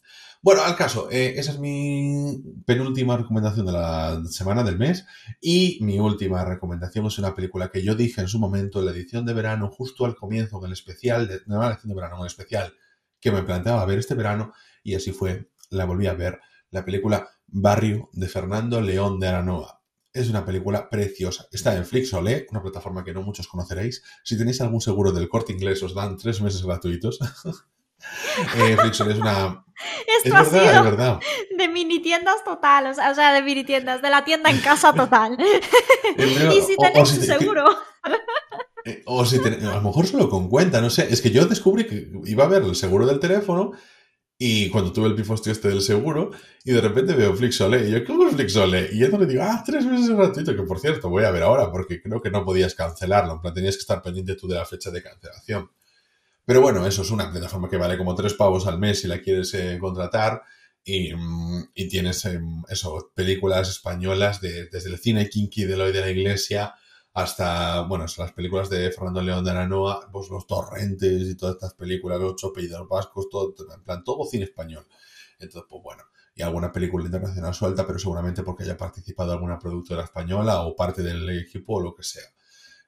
Bueno, al caso, eh, esa es mi penúltima recomendación de la semana del mes y mi última recomendación es una película que yo dije en su momento en la edición de verano, justo al comienzo, en el especial, de, no la edición de verano, el especial que me planteaba ver este verano y así fue, la volví a ver, la película Barrio de Fernando León de Aranoa. Es una película preciosa. Está en Flixolé, una plataforma que no muchos conoceréis. Si tenéis algún seguro del corte inglés, os dan tres meses gratuitos. eh, Flixolé es una. es verdad, es verdad. De mini tiendas total, o sea, de mini tiendas, de la tienda en casa total. y si tenéis un seguro. Eh, o si a lo mejor solo con cuenta, no sé. Es que yo descubrí que iba a ver el seguro del teléfono y cuando tuve el pifostio este del seguro, y de repente veo Flixole, y yo, ¿cómo es Flixole? Y entonces le digo, ah, tres meses gratuito, que por cierto, voy a ver ahora, porque creo que no podías cancelarlo, en plan, tenías que estar pendiente tú de la fecha de cancelación. Pero bueno, eso es una plataforma que vale como tres pavos al mes si la quieres eh, contratar, y, mm, y tienes, em, eso, películas españolas de, desde el cine kinky de hoy de la iglesia, hasta, bueno, las películas de Fernando León de Aranoa, pues los torrentes y todas estas películas, los ocho apellidos vascos, todo, en plan, todo cine español. Entonces, pues bueno, y alguna película internacional suelta, pero seguramente porque haya participado alguna productora española o parte del equipo o lo que sea.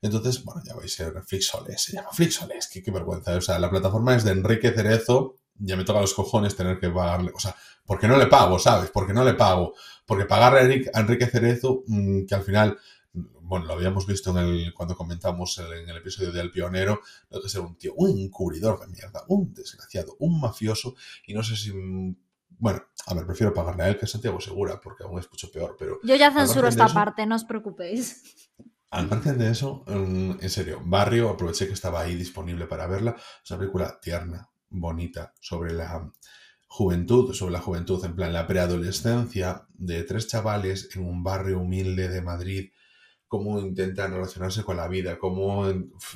Entonces, bueno, ya vais a ser Flixoles, se llama Flixoles, qué, qué vergüenza. O sea, la plataforma es de Enrique Cerezo, ya me toca los cojones tener que pagarle, o sea, porque no le pago, ¿sabes? Porque no le pago. Porque pagarle a Enrique Cerezo, mm, que al final bueno, lo habíamos visto en el, cuando comentamos en el episodio del pionero, que ser un tío, un encubridor de mierda, un desgraciado, un mafioso, y no sé si bueno, a ver, prefiero pagarle a él que a Santiago Segura, porque aún es mucho peor, pero... Yo ya censuro esta parte, no os preocupéis. Al margen de eso, mm, en serio, Barrio, aproveché que estaba ahí disponible para verla. Es una película tierna, bonita, sobre la juventud, sobre la juventud, en plan la preadolescencia de tres chavales en un barrio humilde de Madrid cómo intentan relacionarse con la vida, cómo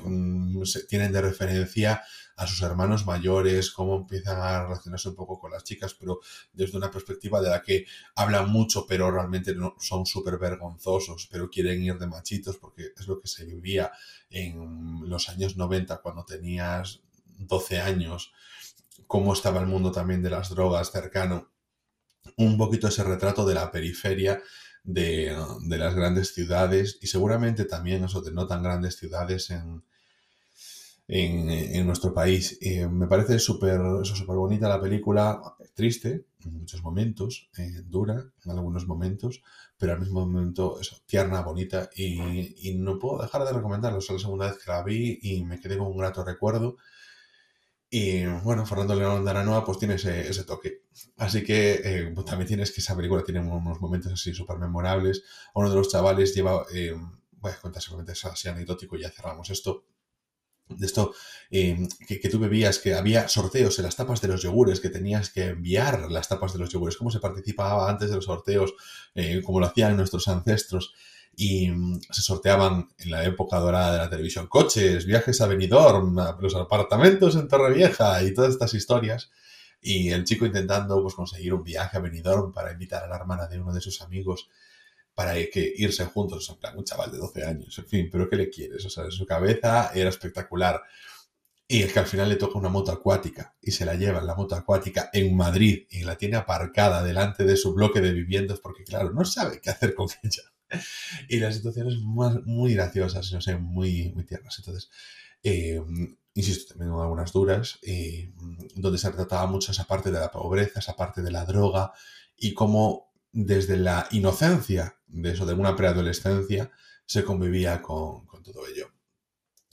mm, se tienen de referencia a sus hermanos mayores, cómo empiezan a relacionarse un poco con las chicas, pero desde una perspectiva de la que hablan mucho, pero realmente no, son súper vergonzosos, pero quieren ir de machitos, porque es lo que se vivía en los años 90 cuando tenías 12 años, cómo estaba el mundo también de las drogas cercano, un poquito ese retrato de la periferia de, las grandes ciudades y seguramente también eso de no tan grandes ciudades en, en, nuestro país. me parece súper súper bonita la película, triste en muchos momentos, eh, dura en algunos momentos, pero al mismo momento eso, tierna, bonita y, y no puedo dejar de recomendarla. Es la segunda vez que la vi y me quedé con un grato recuerdo. Y bueno, Fernando León de Aranoa pues tiene ese, toque. Así que eh, pues, también tienes que esa película tiene unos momentos así súper memorables. Uno de los chavales lleva, eh, voy a contar seguramente es así anecdótico y ya cerramos esto. De esto eh, que, que, tú bebías, que había sorteos en las tapas de los yogures, que tenías que enviar las tapas de los yogures, cómo se participaba antes de los sorteos, como lo hacían nuestros ancestros y mm, se sorteaban en la época dorada de la televisión coches, viajes a Benidorm, los apartamentos en Torrevieja y todas estas historias. Y el chico intentando pues, conseguir un viaje a Benidorm para invitar a la hermana de uno de sus amigos para que irse juntos, en plan, un chaval de 12 años, en fin, pero ¿qué le quieres? O sea, en su cabeza era espectacular. Y es que al final le toca una moto acuática y se la lleva en la moto acuática en Madrid y la tiene aparcada delante de su bloque de viviendas porque, claro, no sabe qué hacer con ella y las situaciones más, muy graciosas, no sé, muy, muy tiernas. Entonces, eh, insisto, también algunas duras, eh, donde se trataba mucho esa parte de la pobreza, esa parte de la droga, y cómo desde la inocencia de eso, de una preadolescencia, se convivía con, todo ello.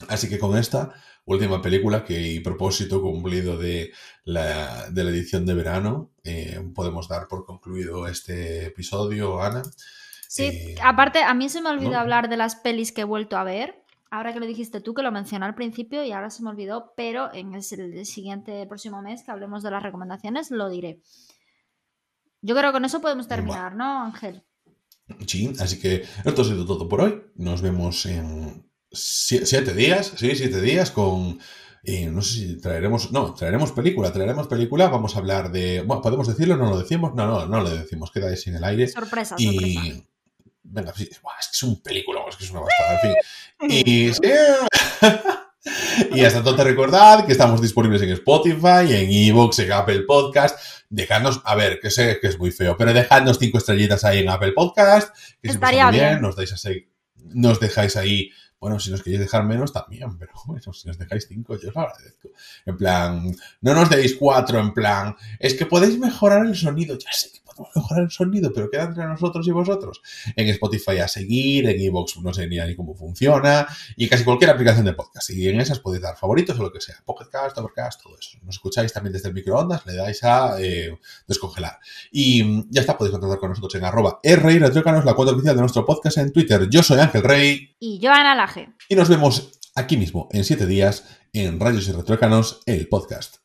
Así que con esta última película que y propósito cumplido de la, de la edición de verano, eh, podemos dar por concluido este episodio, Ana. Sí, eh, aparte, a mí se me olvidó hablar de las pelis que he vuelto a ver. Ahora que lo dijiste tú, que lo mencioné al principio y ahora se me olvidó, pero en el, siguiente, próximo mes que hablemos de las recomendaciones, lo diré. Yo creo que con eso podemos terminar, ¿no, Ángel? Sí, así que esto ha sido todo por hoy. Nos vemos en siete días, sí, siete días con... Eh, no sé si traeremos, no, traeremos película, traeremos película, vamos a hablar de, bueno, podemos decirlo, no lo decimos, no, no, no lo decimos, queda ahí sin el aire. Sorpresa, y, sorpresa venga, sí, es que es un película, es que es una bastada, en fin. Y, y hasta entonces recordad que estamos disponibles en Spotify, en Evox, en Apple Podcast. Dejadnos, a ver, que sé que es muy feo, pero dejadnos cinco estrellitas ahí en Apple Podcast, que Estaría bien, bien. Nos, dais así, nos dejáis ahí bueno, si nos queréis dejar menos también, pero bueno, si nos dejáis cinco, yo os lo agradezco. En plan, no nos deis cuatro, en plan, es que podéis mejorar el sonido. Ya sé que mejorar el sonido, pero queda entre nosotros y vosotros. En Spotify a seguir, en Evox no sé ni, cómo funciona, y casi cualquier aplicación de podcast. Y en esas podéis dar favoritos o lo que sea. Podcast, Overcast, todo eso. Nos escucháis también desde el microondas, le dais a eh, descongelar. Y ya está, podéis contactar con nosotros en arroba rey la cuenta oficial de nuestro podcast en Twitter. Yo soy Ángel Rey. Y Joana Laje. Y nos vemos aquí mismo en siete días en Rayos y Retrócanos, el podcast.